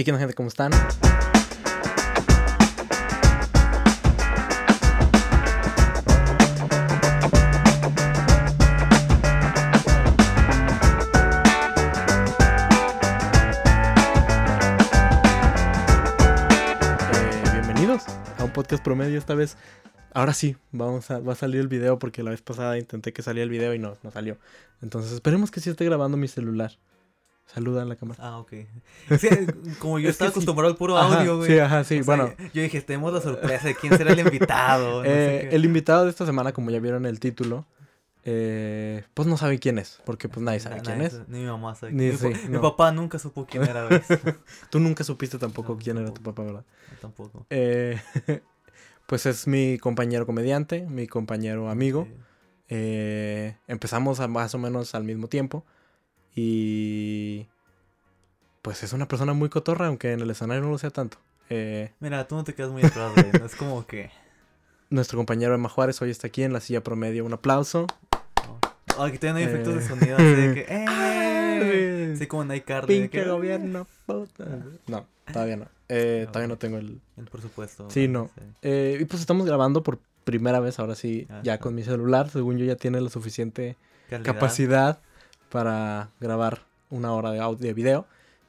¿Y qué onda, gente? ¿Cómo están? Eh, bienvenidos a un podcast promedio esta vez. Ahora sí, vamos a, va a salir el video porque la vez pasada intenté que saliera el video y no, no salió. Entonces esperemos que sí esté grabando mi celular. Saluda a la cámara. Ah, ok. Sí, como yo Es estaba sí. acostumbrado al puro audio, güey. sí, ajá, sí, O sea, bueno. Yo dije, tenemos la sorpresa de quién será el invitado. no sé Eh, el invitado de esta semana, como ya vieron el título, eh, pues no sabe quién es, porque pues nadie sabe Na- quién nadie es. Ni mi mamá sabe. Ni mi, sí, pa- mi no. papá nunca supo quién era, güey. Tú nunca supiste tampoco No, quién era tu papá, ¿verdad? Tampoco. Eh, pues es mi compañero comediante, mi compañero amigo. Sí. Eh, empezamos a más o menos al mismo tiempo y pues es una persona muy cotorra, aunque en el escenario no lo sea tanto. Eh, Mira, tú no te quedas muy atrás, güey. No es como que. nuestro compañero Emma Juárez hoy está aquí en la silla promedio. Un aplauso. Oh, aquí tienen efectos de Eh. sonido así de que. ¡Eh! Así como en iCarly. Pinche gobierno, puta. No, todavía no. Eh, No, todavía no tengo el... El presupuesto. Sí, no. Eh, y pues estamos grabando por primera vez, ahora sí, Ah, ya con mi celular. Según yo ya tiene la suficiente Calidad. capacidad para grabar una hora de audio, de video.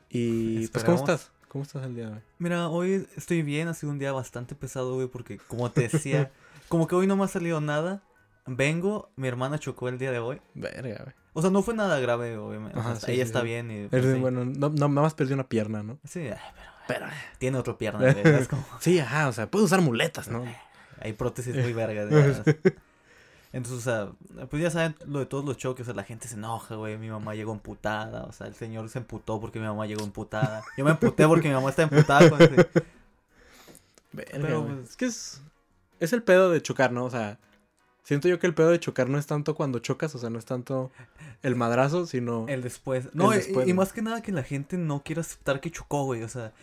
Y pues, ¿cómo estás? ¿Cómo estás el día de hoy? Mira, hoy estoy bien, ha sido un día bastante pesado, güey, porque como te decía, como que hoy no me ha salido nada. Vengo, mi hermana chocó el día de hoy. Verga, güey. O sea, no fue nada grave, obviamente. o Ajá, sea, sí, ella sí, está sí. bien y... Es pues. Bueno, no, no, nada más perdí una pierna, ¿no? Sí, pero... Pero... Tiene otra pierna, güey, es como... Sí, ajá, o sea, puedo usar muletas, ¿no? Hay prótesis muy vergas. Entonces, o sea, pues ya saben lo de todos los choques, o sea, la gente se enoja, güey, mi mamá llegó emputada, o sea, el señor se emputó porque mi mamá llegó emputada. Yo me emputé porque mi mamá está emputada con ese- Verga, Pero, pues- Es que es... Es el pedo de chocar, ¿no? O sea, siento yo que el pedo de chocar no es tanto cuando chocas, o sea, no es tanto el madrazo, sino... El después. No, El y- después, y, más que nada que la gente no quiere aceptar que chocó, güey. O sea,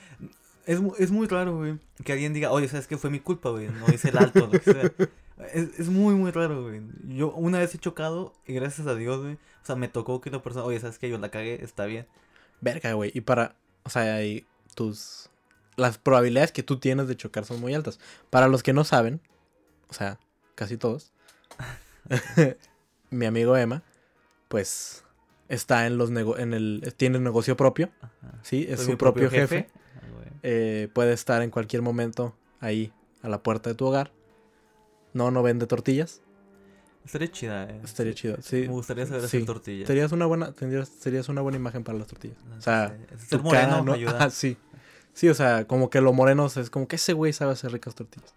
es, es muy raro, güey. Que alguien diga, oye, ¿sabes qué? Fue mi culpa, güey. No hice el alto, lo que sea. Es, es muy, muy raro, güey. Yo una vez he chocado y gracias a Dios, güey. O sea, me tocó que la persona, oye, ¿sabes qué? Yo la cagué, está bien. Verga, güey. Y para, o sea, hay tus... Las probabilidades que tú tienes de chocar son muy altas. Para los que no saben, o sea, casi todos, mi amigo Emma, pues, está en los nego en el... Tiene negocio propio, Ajá. ¿sí? Es Soy su propio jefe. Ah, eh, puede estar en cualquier momento ahí, a la puerta de tu hogar. No, no vende tortillas. Estaría chida, eh. Estaría chido, sí. Me gustaría saber Sí. hacer tortillas. Serías una buena, tendrías, serías una buena imagen para las tortillas. O sea, Sí, ser moreno cara, ¿no? ayuda. Ajá, sí. Sí, o sea, como que lo moreno es como que ese güey sabe hacer ricas tortillas.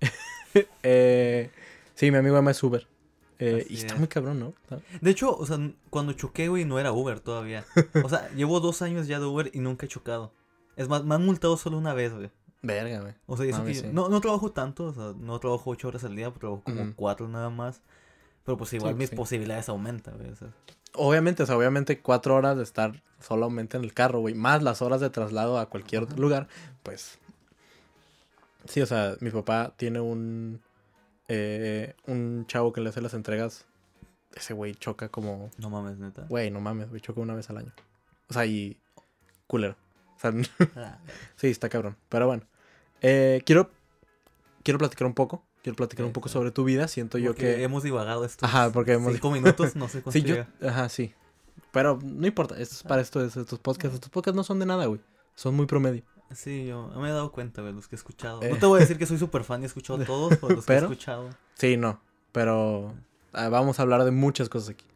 eh, sí, mi amigo Emma es Uber. Eh, y está es. muy cabrón, ¿no? Está- De hecho, o sea, cuando choqué, güey, no era Uber todavía. O sea, llevo dos años ya de Uber y nunca he chocado. Es más, me han multado solo una vez, güey. Verga, güey. O sea, eso Mames, que yo- sí. no, no trabajo tanto, o sea, no trabajo ocho horas al día, trabajo como Ujú. cuatro nada más. Pero pues igual Sí, mis sí. posibilidades aumentan, güey. o sea. Obviamente, o sea, obviamente cuatro horas de estar solamente en el carro, güey. Más las horas de traslado a cualquier Ajá. lugar, pues... Sí, o sea, mi papá tiene un... eh, un chavo que le hace las entregas. Ese güey choca como... No mames, neta. Güey, no mames, güey, choca una vez al año. O sea, y... Culero. O sea, Ah, sí, está cabrón. Pero bueno. Eh, quiero... Quiero platicar un poco. Quiero platicar un poco sobre tu vida. Siento yo que... hemos divagado estos Ajá, porque hemos- cinco minutos, no sé cuánto Sí, yo... Ajá, sí. Pero no importa. Esto es para esto, es- estos podcasts. Estos podcasts no son de nada, güey. Son muy promedio. Sí, yo me he dado cuenta, güey, los que he escuchado. Eh. No te voy a decir que soy súper fan y he escuchado todos, pero los que he escuchado. Sí, no. Pero... ah, vamos a hablar de muchas cosas aquí.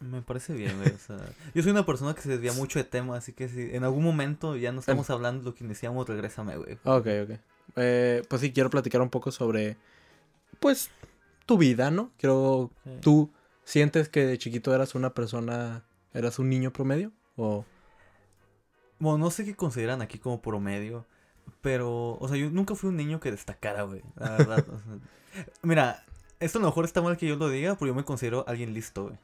Me parece bien, güey. O sea, yo soy una persona que se desvía mucho de tema, así que si en algún momento ya no estamos hablando de lo que iniciamos, regrésame, güey. Ok, ok. Eh, pues sí, quiero platicar un poco sobre... Pues... Tu vida, ¿no? Quiero... ¿Tú sientes que de chiquito eras una persona... Eras un niño promedio? O... Bueno, no sé qué consideran aquí como promedio, pero, o sea, yo nunca fui un niño que destacara, güey, la verdad. o sea. mira, esto a lo mejor está mal que yo lo diga, pero yo me considero alguien listo, güey.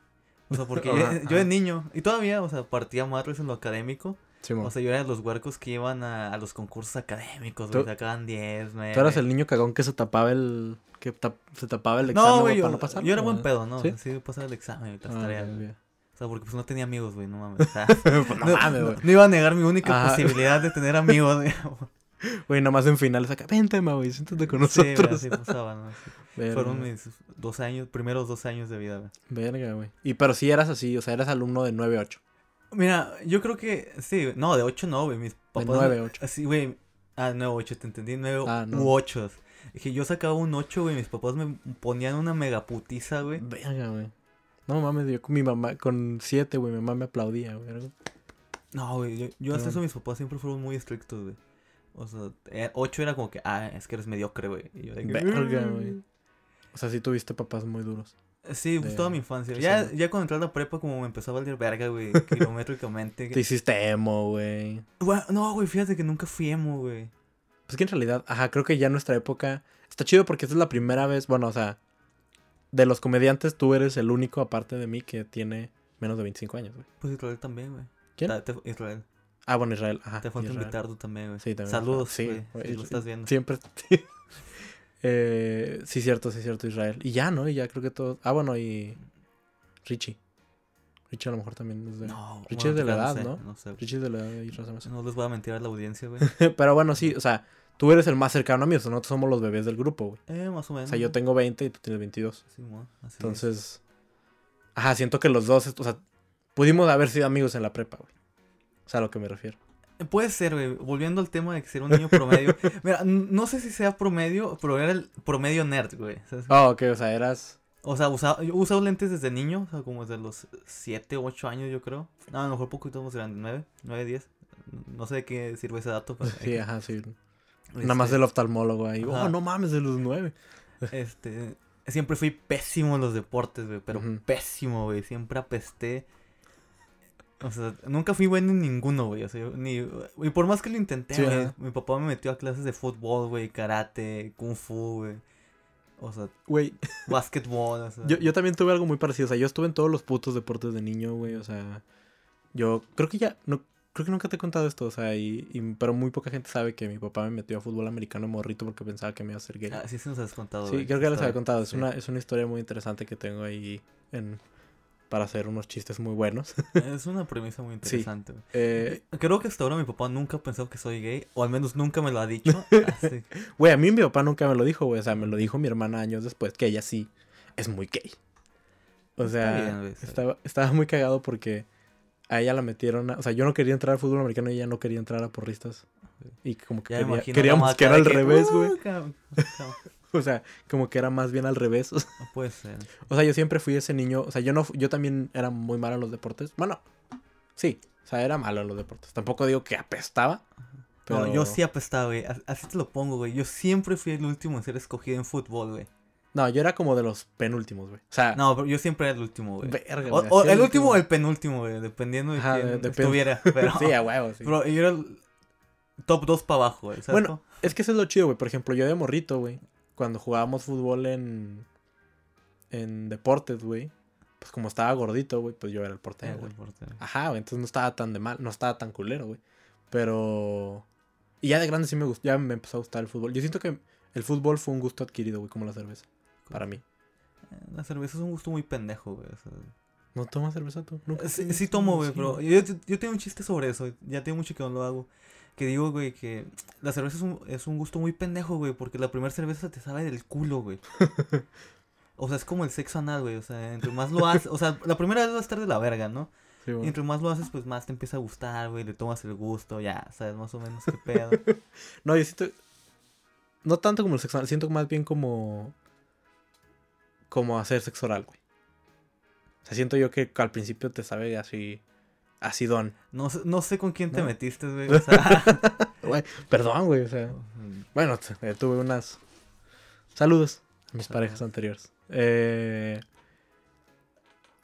O sea, porque yo, Ajá, yo de niño, y todavía, o sea, partía madres en lo académico. Simón. O sea, yo era de los huercos que iban a, a los concursos académicos, güey, sacaban 10, me. Tú eras el niño cagón que se tapaba el... Que tap- se tapaba el examen No, güey, güey, para yo, no pasar. yo era buen pedo, ¿no? ¿Sí? Sí, pasaba el examen y las Ah, tareas, güey. O sea, porque pues no tenía amigos, güey, no mames. O sea, Pues no no, mames, güey. no iba a negar mi única posibilidad de tener amigos, güey. Güey, nada más en finales acá, vente, ma, güey, siéntate con Sí, nosotros. así pasaba, ¿no? Sí. Verga, Fueron mis dos años, primeros dos años de vida, güey. Verga, güey. Y pero sí eras así, o sea, eras alumno de 9-8. Mira, yo creo que, sí, no, de 8 no, güey, mis papás. nueve, ocho. Así, güey, ah, 9, 8, te entendí, 9 Ah, no. u 8. Dije, yo sacaba un 8, güey, mis papás me ponían una megaputiza, güey. Verga, güey. No mames, yo con mi mamá, con 7, güey, mi mamá me aplaudía, güey. No, güey, yo, yo hasta eso mis papás siempre fueron muy estrictos, güey. O sea, 8 era como que, ah, es que eres mediocre, güey. Y yo de que, Verga, güey. O sea, sí tuviste papás muy duros. Sí, pues de- toda mi infancia. Ya, ya cuando entré a la prepa, como me empezó a valer verga, güey, kilométricamente. Te hiciste emo, güey. No, güey, fíjate que nunca fui emo, güey. Pues que en realidad, ajá, creo que ya en nuestra época está chido porque esta es la primera vez, bueno, o sea, de los comediantes tú eres el único aparte de mí que tiene menos de 25 años, güey. Pues Israel también, güey. ¿Quién? Israel. Ah, bueno, Israel, ajá. te falta Israel. invitar tú también, güey. Sí, también. Saludos, Sí, güey. güey, Si lo estás viendo. Siempre. eh, sí, cierto, sí, cierto, Israel. Y ya, ¿no? Y ya creo que todo. Ah, bueno, y. Richie. Richie a lo mejor también es de. No, Richie es de la no edad, sé, ¿no? No sé. Richie es de la edad hace. No les voy a mentir a la audiencia, güey. Pero bueno, sí, o sea, tú eres el más cercano a mí, o sea, nosotros somos los bebés del grupo, güey. Eh, más o O menos. sea, yo tengo 20 y tú tienes 22. Sí, mo, así es. Entonces. Ajá, siento que los dos, o sea, pudimos haber sido amigos en la prepa, güey. O sea, a lo que me refiero. Puede ser, güey. Volviendo al tema de que ser un niño promedio. Mira, no sé si sea promedio, pero era el promedio nerd, güey. ¿sabes? Oh, ok, o sea, eras. O sea, usaba, yo he usado lentes desde niño, o sea, como desde los 7, 8 años, yo creo. No, a lo mejor poquito más grande, 9, 9, 10. No sé de qué sirve ese dato. Pero Sí, ajá, sí. este, Nada más del oftalmólogo ahí. Ajá. Oh, no mames, de los nueve. Este, siempre fui pésimo en los deportes, güey, pero pésimo, güey. Siempre apesté. O sea, nunca fui bueno en ninguno, güey. O sea, yo ni. Y por más que lo intenté, Sí, güey. Mi papá me metió a clases de fútbol, güey, karate, kung fu, güey. O sea, Güey, básquetbol, o sea. yo, yo también tuve algo muy parecido. O sea, yo estuve en todos los putos deportes de niño, güey. O sea, yo creo que ya. No, creo que nunca te he contado esto. O sea, y, y- pero muy poca gente sabe que mi papá me metió a fútbol americano morrito porque pensaba que me iba a hacer gay. Ah, sí, se nos has contado. sí, güey, creo que ya les había contado. Es, Sí. una, es una historia muy interesante que tengo ahí en, para hacer unos chistes muy buenos. Es una premisa muy interesante, güey. Eh, Creo que hasta ahora mi papá nunca pensado que soy gay, o al menos nunca me lo ha dicho. Así. Güey, a mí mi papá nunca me lo dijo, güey. O sea, me lo dijo mi hermana años después, que ella sí es muy gay. O sea, bien, estaba, estaba muy cagado porque a ella la metieron. a- o sea, yo no quería entrar al fútbol americano y ella no quería entrar a porristas. Y como que quería- queríamos que era al revés, "Uh, güey. cabrón". O sea, como que era más bien al revés. No puede ser. o sea, yo siempre fui ese niño. O sea, yo no yo también era muy malo en los deportes. Bueno, sí. O sea, era malo en los deportes. Tampoco digo que apestaba. Pero No, yo sí apestaba, güey. As- Así te lo pongo, güey. Yo siempre fui el último en ser escogido en fútbol, güey. No, yo era como de los penúltimos, güey. O sea, No, pero yo siempre era el último, güey. verga, O, o el último o el penúltimo, güey. Dependiendo de Ajá, quién estuviera. Pero, Sí, a huevo, sí. pero yo era el top 2 para abajo, güey. ¿sabes Bueno? Es que eso es lo chido, güey. Por ejemplo, yo de morrito, güey. Cuando jugábamos fútbol en. En deportes, güey. Pues como estaba gordito, güey, pues yo era el portero, güey. Ajá, güey. Entonces no estaba tan de mal, no estaba tan culero, güey. Pero. Y ya de grande sí me gustó, ya me empezó a gustar el fútbol. Yo siento que el fútbol fue un gusto adquirido, güey, como la cerveza. Para mí. Eh, La cerveza es un gusto muy pendejo, güey. o sea, ¿No tomas cerveza tú? Nunca Sí, sí tomo, güey, pero yo, yo tengo un chiste sobre eso. Ya tengo mucho que no lo hago. Que digo, güey, que la cerveza es un, es un gusto muy pendejo, güey, porque la primera cerveza te sabe del culo, güey. O sea, es como el sexo anal, güey. O sea, entre más lo haces, o sea, la primera vez va a estar de la verga, ¿no? Sí, Y entre más lo haces, pues más te empieza a gustar, güey, le tomas el gusto, ya, sabes más o menos qué pedo. No, yo siento. No tanto como el sexo oral, siento más bien como. Como hacer sexo oral, güey. O sea, siento yo que al principio te sabe así. Acidón. No, sé- no sé con quién te ¿No? metiste, güey. O sea, Güey, perdón, güey. O sea. Bueno, eh, tuve unas. Saludos a mis parejas anteriores. Eh...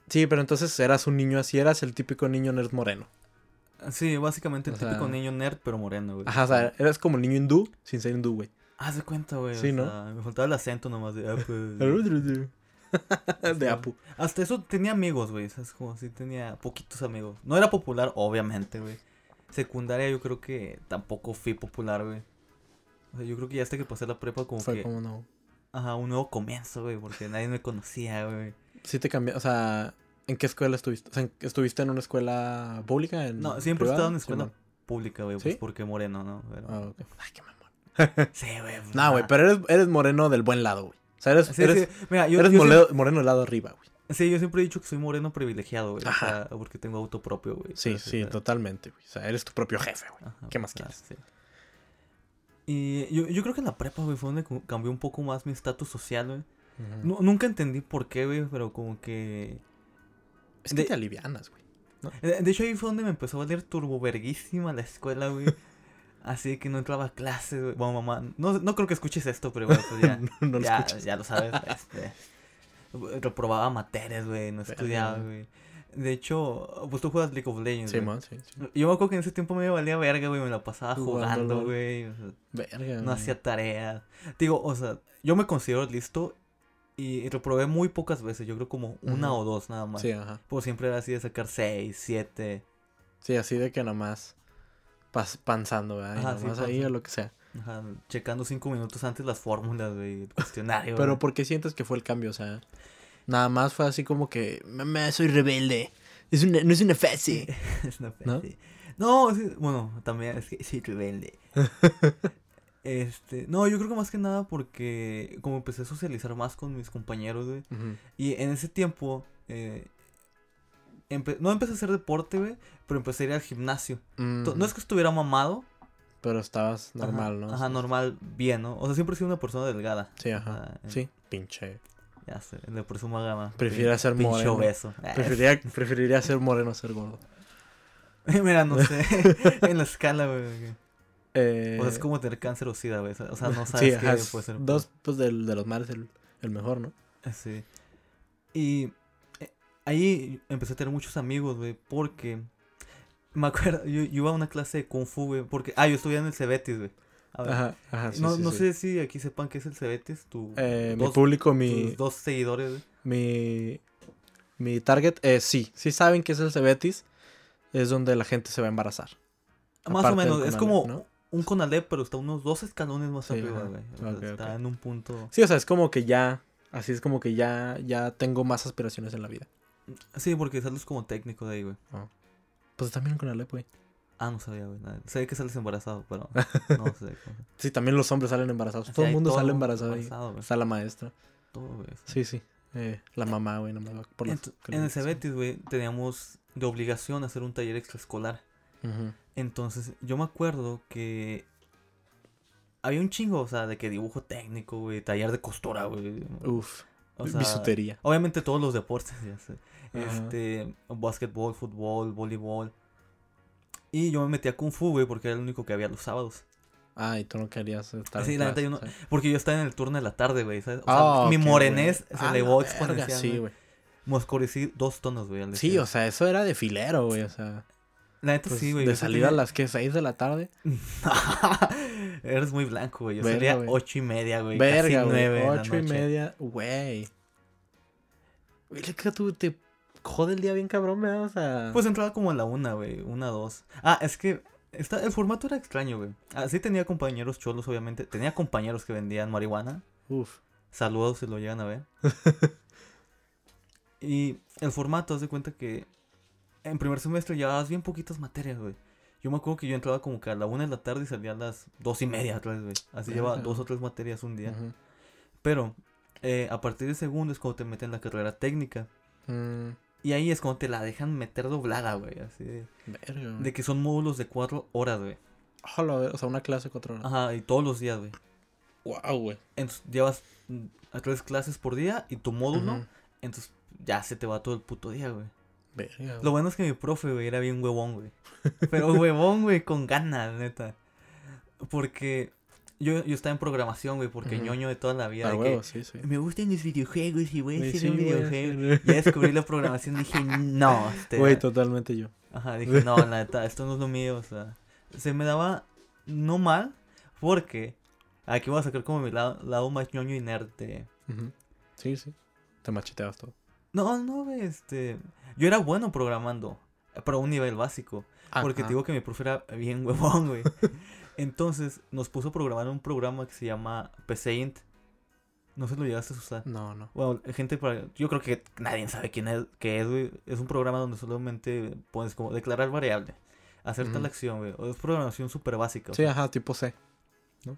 Sí, pero entonces eras un niño así, eras el típico niño nerd moreno. sí, básicamente el O sea- típico niño nerd, pero moreno, güey. Ajá, o sea, eras como el niño hindú sin ser hindú, güey. Haz de cuenta, güey. Sí, o ¿no? sea, me faltaba el acento nomás de... ah, pues, De Apu. Hasta eso tenía amigos, güey. ¿Sabes? Como así tenía poquitos amigos. No era popular, obviamente, güey. Secundaria yo creo que tampoco fui popular, güey. O sea, yo creo que ya hasta que pasé la prepa como Fue que... como no. Ajá, un nuevo comienzo, güey. Porque nadie me conocía, güey. Sí te cambió, o sea, ¿En qué escuela estuviste? O sea, ¿estuviste en una escuela pública? En No, siempre he estado en escuela pública, güey, ¿Sí? pues porque moreno, ¿no? Pero- Ah, ok. Ay, qué mamón. Sí, güey. pues, No, güey, pero eres, eres moreno del buen lado, güey. O sea, eres, Sí, eres, sí, Mira, yo, eres yo moreno, moreno del lado arriba, güey. siempre, sí, yo siempre he dicho que soy moreno privilegiado, güey. O sea, porque tengo auto propio, güey. Sí, sí, totalmente, güey. O sea, eres tu propio jefe, güey. ajá, ¿Qué más ah, quieres? sí. Y yo, yo creo que en la prepa, güey, fue donde cambió un poco más mi estatus social, güey. Nunca entendí por qué, güey, pero como que... es que de- te alivianas, güey. De de hecho, ahí fue donde me empezó a valer turboverguísima la escuela, güey. Así que no entraba a clases, güey. Bueno, mamá, no, no creo que escuches esto, pero bueno, pues ya, no, no lo ya, ya lo sabes. Este, reprobaba materias, güey, no estudiaba, güey. De hecho, pues tú juegas League of Legends, Sí, man, sí, sí. Yo me acuerdo que en ese tiempo me valía verga, güey, me la pasaba Jugando, güey. o sea, Verga. no güey. hacía tareas. Digo, o sea, yo me considero listo y reprobé muy pocas veces, yo creo como una o dos nada más. Sí, ajá. Pues siempre era así de sacar seis, siete. Sí, así de que nomás pas panzando, ¿verdad? Y Ajá, sí, nomás ahí panza. o lo que sea. Ajá, checando cinco minutos antes las fórmulas, güey, el cuestionario. Pero. ¿por qué sientes que fue el cambio? O sea, nada más fue así como que, mamá, soy rebelde. Es una, no es una fase. es una ¿No? fe- No, sí, bueno, también es que sí, rebelde. este, no, yo creo que más que nada porque como empecé a socializar más con mis compañeros, güey. Ujú. Y en ese tiempo, eh, empe- no empecé a hacer deporte, güey, pero empecé a ir al gimnasio. No es que estuviera mamado. Pero estabas ajá, normal, ¿no? Ajá, normal, bien, ¿no? O sea, siempre he sido una persona delgada. Sí, ajá. Ajá, eh. Sí, pinche. Ya sé, le presumo a gama. Prefiere ser Pinche moreno. obeso. Preferiría, preferiría ser moreno a ser gordo. Mira, no sé. en la escala, güey. Eh, O sea, es como tener cáncer o sida, güey. O sea, no sí, sabes ajá, qué puede ser. Dos, pues, de los males el, el mejor, ¿no? Sí. Y eh, ahí empecé a tener muchos amigos, güey, porque me acuerdo, yo, yo iba a una clase de kung fu, güey, porque, ah, yo estudié en el Cebetis, güey. A ver, Ajá, ajá, sí, no sí, no sí. sé si aquí sepan qué es el Cebetis, tu, Eh, mi público, tus mi, dos seguidores, güey. mi, mi target, eh, sí, sí saben que es el Cebetis, es donde la gente se va a embarazar. Más o Aparte menos, es Conalep, como ¿no? un Conalep, pero está unos dos escalones más arriba, güey. O sea, Ok, está en un punto... Sí, o sea, es como que ya, así es como que ya, ya tengo más aspiraciones en la vida. Sí, porque sales como técnico de ahí, güey. Pues también con Alep, güey. Ah, no sabía, güey. Sabía que sales embarazado, pero no sé. Sí, también los hombres salen embarazados. Así Todo el mundo todo sale embarazado ahí. embarazado. Está la maestra. Todo, güey. Sí, sí. Eh, la mamá, güey, por las Ent- en el. Cebetis, güey, teníamos de obligación hacer un taller extraescolar. Ujú. Entonces, yo me acuerdo que había un chingo, o sea, de que dibujo técnico, güey, taller de costura, güey. Uf. O sea, bisutería. Obviamente todos los deportes, ya sé. Ajá. Este, básquetbol, fútbol, voleibol. Y yo me metí a Kung Fu, güey, porque era el único que había los sábados. Ah, y tú no querías estar Sí, en la neta, yo no-. Porque yo estaba en el turno de la tarde, güey, ¿sabes? O sea, Ah, mi morenés se Ah, elevó verga, exponencialmente. Sí, güey. Me oscurecí dos tonos, güey. Sí, decir. o sea, eso era de filero, güey. O sea, La neta pues, sí, güey. de salir a las que 6 de la tarde. Eres muy blanco, güey. Yo Verga, salía ocho y media, güey. Verga, güey. Ocho y media, güey. Güey, tú te jode el día bien cabrón, me O sea. Pues entraba como a la una, güey. Una, dos. Ah, es que esta, el formato era extraño, güey. Así tenía compañeros cholos, obviamente. Tenía compañeros que vendían marihuana. Uf. Saludos si lo llegan a ver. y el formato, haz de cuenta que en primer semestre llevabas bien poquitas materias, güey. Yo me acuerdo que yo entraba como que a la una de la tarde y salía a las dos y media otra vez, güey. Así llevaba dos o tres materias un día. Pero eh, a partir de segundo es cuando te meten la carrera técnica. Mm, Y ahí es cuando te la dejan meter doblada, güey. Así de, verga, de que son módulos de cuatro horas, güey. Ojalá, o sea, una clase de cuatro horas. Ajá, y todos los días, güey. Wow, güey. Entonces llevas mm, a tres clases por día y tu módulo. Entonces ya se te va todo el puto día, güey. Verga. Lo bueno es que mi profe, güey, era bien huevón, güey. Pero huevón, güey, con ganas, neta. Porque yo, yo estaba en programación, güey, porque ñoño de toda la vida. A de que, sí, sí. me gustan los videojuegos y voy a hacer sí, un videojuego. Ya descubrí la programación y dije, no, este. Güey, totalmente yo. Ajá, dije, no, la neta, esto no es lo mío, o sea. Se me daba no mal, porque aquí voy a sacar como mi lado, lado más ñoño y nerd de-. Sí, sí. Te macheteabas todo. No, no, güey, este. Yo era bueno programando, pero a un nivel básico. Porque Ajá. te digo que mi profe era bien huevón, güey. Entonces nos puso a programar un programa que se llama PC Int. No se lo llegaste a usar. No, no. Bueno, gente para... Yo creo que nadie sabe quién es, qué es, güey. Es un programa donde solamente pones como declarar variable. Hacer tal Ujú. acción, güey. O Es programación súper básica. o Sí, sea, ajá, tipo C.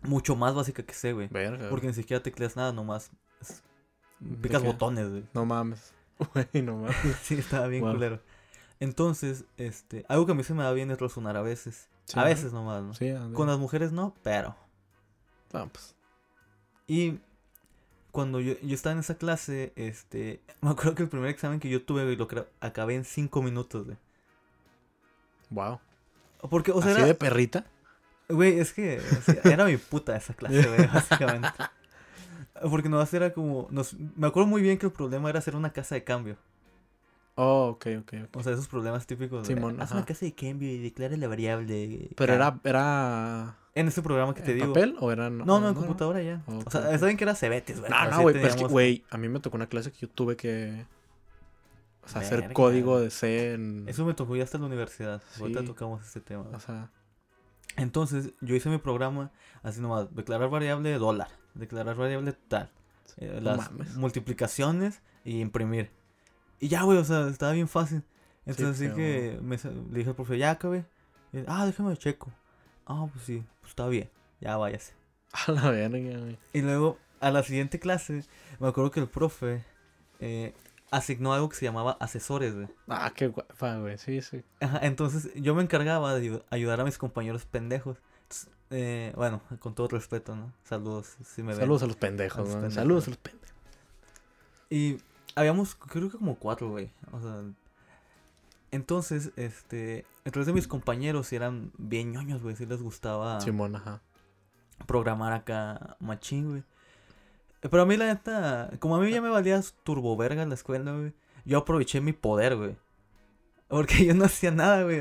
Mucho más básica que sé, güey. Verga. Porque ni siquiera tecleas nada, nomás es- ¿De picas qué? botones, güey. No mames. Güey, no mames. Sí, estaba bien Wow. culero. Entonces, este, algo que a mí se me da bien es razonar a veces. Sí, a veces nomás, ¿no? Sí. Con las mujeres no, pero. Ah, pues. Y cuando yo, yo estaba en esa clase, este, me acuerdo que el primer examen que yo tuve, güey, lo acabé en cinco minutos, güey. Wow. Porque, o sea, ¿Así era, de perrita? güey, es que o sea, era mi puta esa clase, güey, básicamente. Porque nomás era como, nos, me acuerdo muy bien que el problema era hacer una casa de cambio. Oh, ok, ok, ok. O sea, esos problemas típicos de, Simón, haz ajá. una casa de cambio y declara la variable. Pero era, era En ese programa que te ¿en digo. papel o era No, no, en computadora ya. Ok, O sea, saben que era Cebetis, güey. No, no, güey, pero es que, teníamos- güey, a mí me tocó una clase que yo tuve que o sea, hacer código de C en... Eso me tocó ya hasta la universidad. Ahorita Sí. tocamos este tema. O sea, Entonces, yo hice mi programa así nomás, declarar variable de dólar, declarar variable tal, eh, No las mames. multiplicaciones y imprimir. Y ya, güey, o sea, estaba bien fácil. Entonces, Sí, así que me, le dije al profe, ya acabé. Y, ah, déjame checo. Ah, pues sí, pues está bien, ya váyase. a la verga, güey. Y luego, a la siguiente clase, me acuerdo que el profe eh, asignó algo que se llamaba asesores, güey. Ah, qué guapa, güey, sí, sí. Ajá, entonces yo me encargaba de ayu- ayudar a mis compañeros pendejos. Entonces, eh, bueno, con todo respeto, ¿no? Saludos, si me ven. Saludos a los pendejos, A los ¿no? pendejos. Saludos a los pendejos. Y habíamos, creo que como cuatro, güey. O sea, entonces, este, entre de mis compañeros eran bien ñoños, güey. Sí les gustaba Simón, ajá. programar acá machín, güey. Pero a mí la neta, como a mí ya me valía turbo verga en la escuela, güey. Yo aproveché mi poder, güey. Porque yo no hacía nada, güey.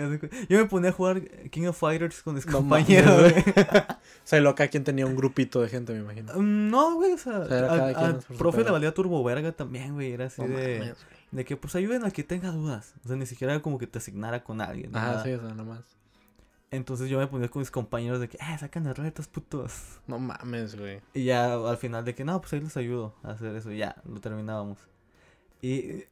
Yo me ponía a jugar King of Fighters con mis No compañeros, güey. O sea, y luego cada quien tenía un grupito de gente, me imagino. Mm, No, güey, o sea, O sea, era quien profe le valía turbo verga también, güey. Era así No de, mames, de que, pues, ayuden a que tenga dudas. O sea, ni siquiera era como que te asignara con alguien. ni Ajá, nada. sí, o sea, nomás. Entonces yo me ponía con mis compañeros de que, eh, sacan las retas, putos. No mames, güey. Y ya al final de que, no, pues ahí les ayudo a hacer eso. y Ya, lo terminábamos. Y,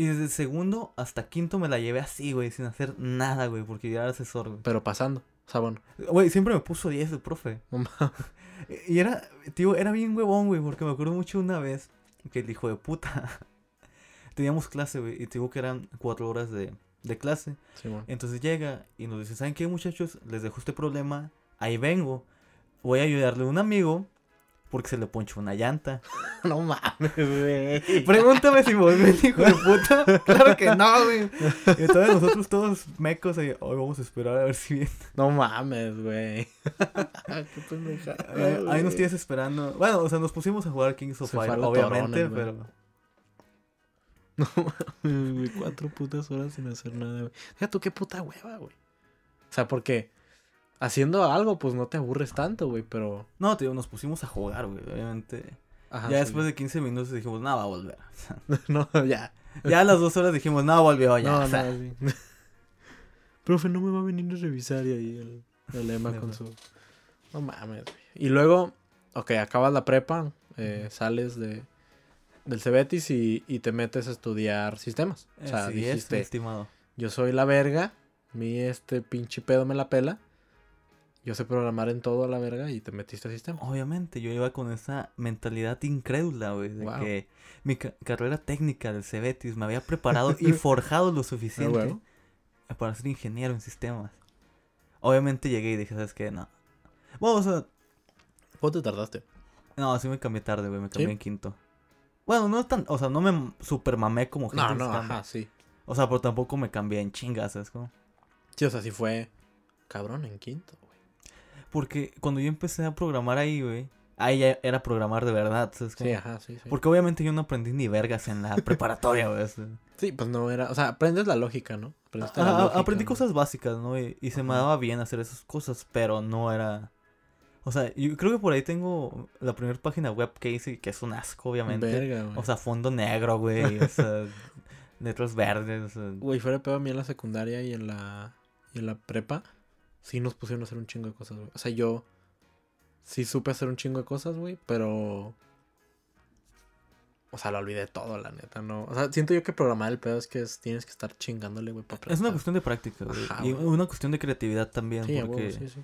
y desde segundo hasta quinto me la llevé así, güey, sin hacer nada, güey, porque yo era asesor, güey. Pero pasando. O sea, bueno. Güey, siempre me puso 10 el profe. Y era, tío, era bien huevón, güey, porque me acuerdo mucho una vez que el hijo de puta. Teníamos clase, güey, y te digo que eran cuatro horas de, de clase. Simón. Entonces llega y nos dice, ¿saben qué, muchachos? Les dejo este problema, ahí vengo. Voy a ayudarle a un amigo porque se le ponchó una llanta. No mames, güey. Pregúntame si volvió el hijo de puta. Claro que no, güey. Entonces nosotros todos mecos ahí, hoy vamos a esperar a ver si viene. No mames, güey. Qué pendejada, Eh, ahí nos tienes esperando. Bueno, o sea, nos pusimos a jugar Kings of Se Fire, obviamente, pero... No mames, güey. Cuatro putas horas sin hacer nada, güey. Deja tú qué puta hueva, güey. O sea, porque haciendo algo, pues no te aburres tanto, güey, pero. No, tío, nos pusimos a jugar, güey, obviamente. Ajá, ya sí. después de 15 minutos dijimos, no, va a volver. No, ya. ya a las dos horas dijimos, no, volvió, ya. no, o sea, no, sí. Profe, no me va a venir a revisar y ahí el, el Emma con su. No mames, güey. Y luego, ok, acabas la prepa, eh, sales de del Cebetis y, y te metes a estudiar sistemas. O sea, Así es, dijiste, estimado. yo soy la verga, mi este pinche pedo me la pela. Yo sé programar en todo a la verga y te metiste a sistemas. Obviamente, yo iba con esa mentalidad incrédula, güey, de Wow. que mi ca- carrera técnica del Cebetis me había preparado y forjado lo suficiente Ah, huevo. para ser ingeniero en sistemas. Obviamente llegué y dije, ¿sabes qué? No. Bueno, o sea, ¿Cuánto te tardaste? no, sí me cambié tarde, güey, me cambié ¿Sí? en quinto. Bueno, no tan, o sea, no me super mamé como gente No, no, ajá, sí. O sea, pero tampoco me cambié en chingas, ¿sabes cómo? Sí, o sea, sí fue cabrón en quinto. Porque cuando yo empecé a programar ahí, güey, ahí ya era programar de verdad, ¿sabes? Sí, ajá, sí, sí. Porque obviamente yo no aprendí ni vergas en la preparatoria, güey. Sí, pues no era, o sea, aprendes la lógica, ¿no? La lógica, aprendí ¿no? cosas básicas, ¿no? Y, y se me daba bien hacer esas cosas, pero no era... O sea, yo creo que por ahí tengo la primera página web que hice, que es un asco, obviamente. Verga, güey. O sea, fondo negro, güey. o sea, letras verdes. o sea. Güey, fuera de pedo a mí en la secundaria y en la y en la prepa sí nos pusieron a hacer un chingo de cosas, güey. O sea, yo sí supe hacer un chingo de cosas, güey, pero O sea, lo olvidé todo, la neta, no. O sea, siento yo que programar el pedo es que es- tienes que estar chingándole, güey, para Es una cuestión de práctica, güey. Ajá, y güey. una cuestión de creatividad también. Sí, porque, sí, sí.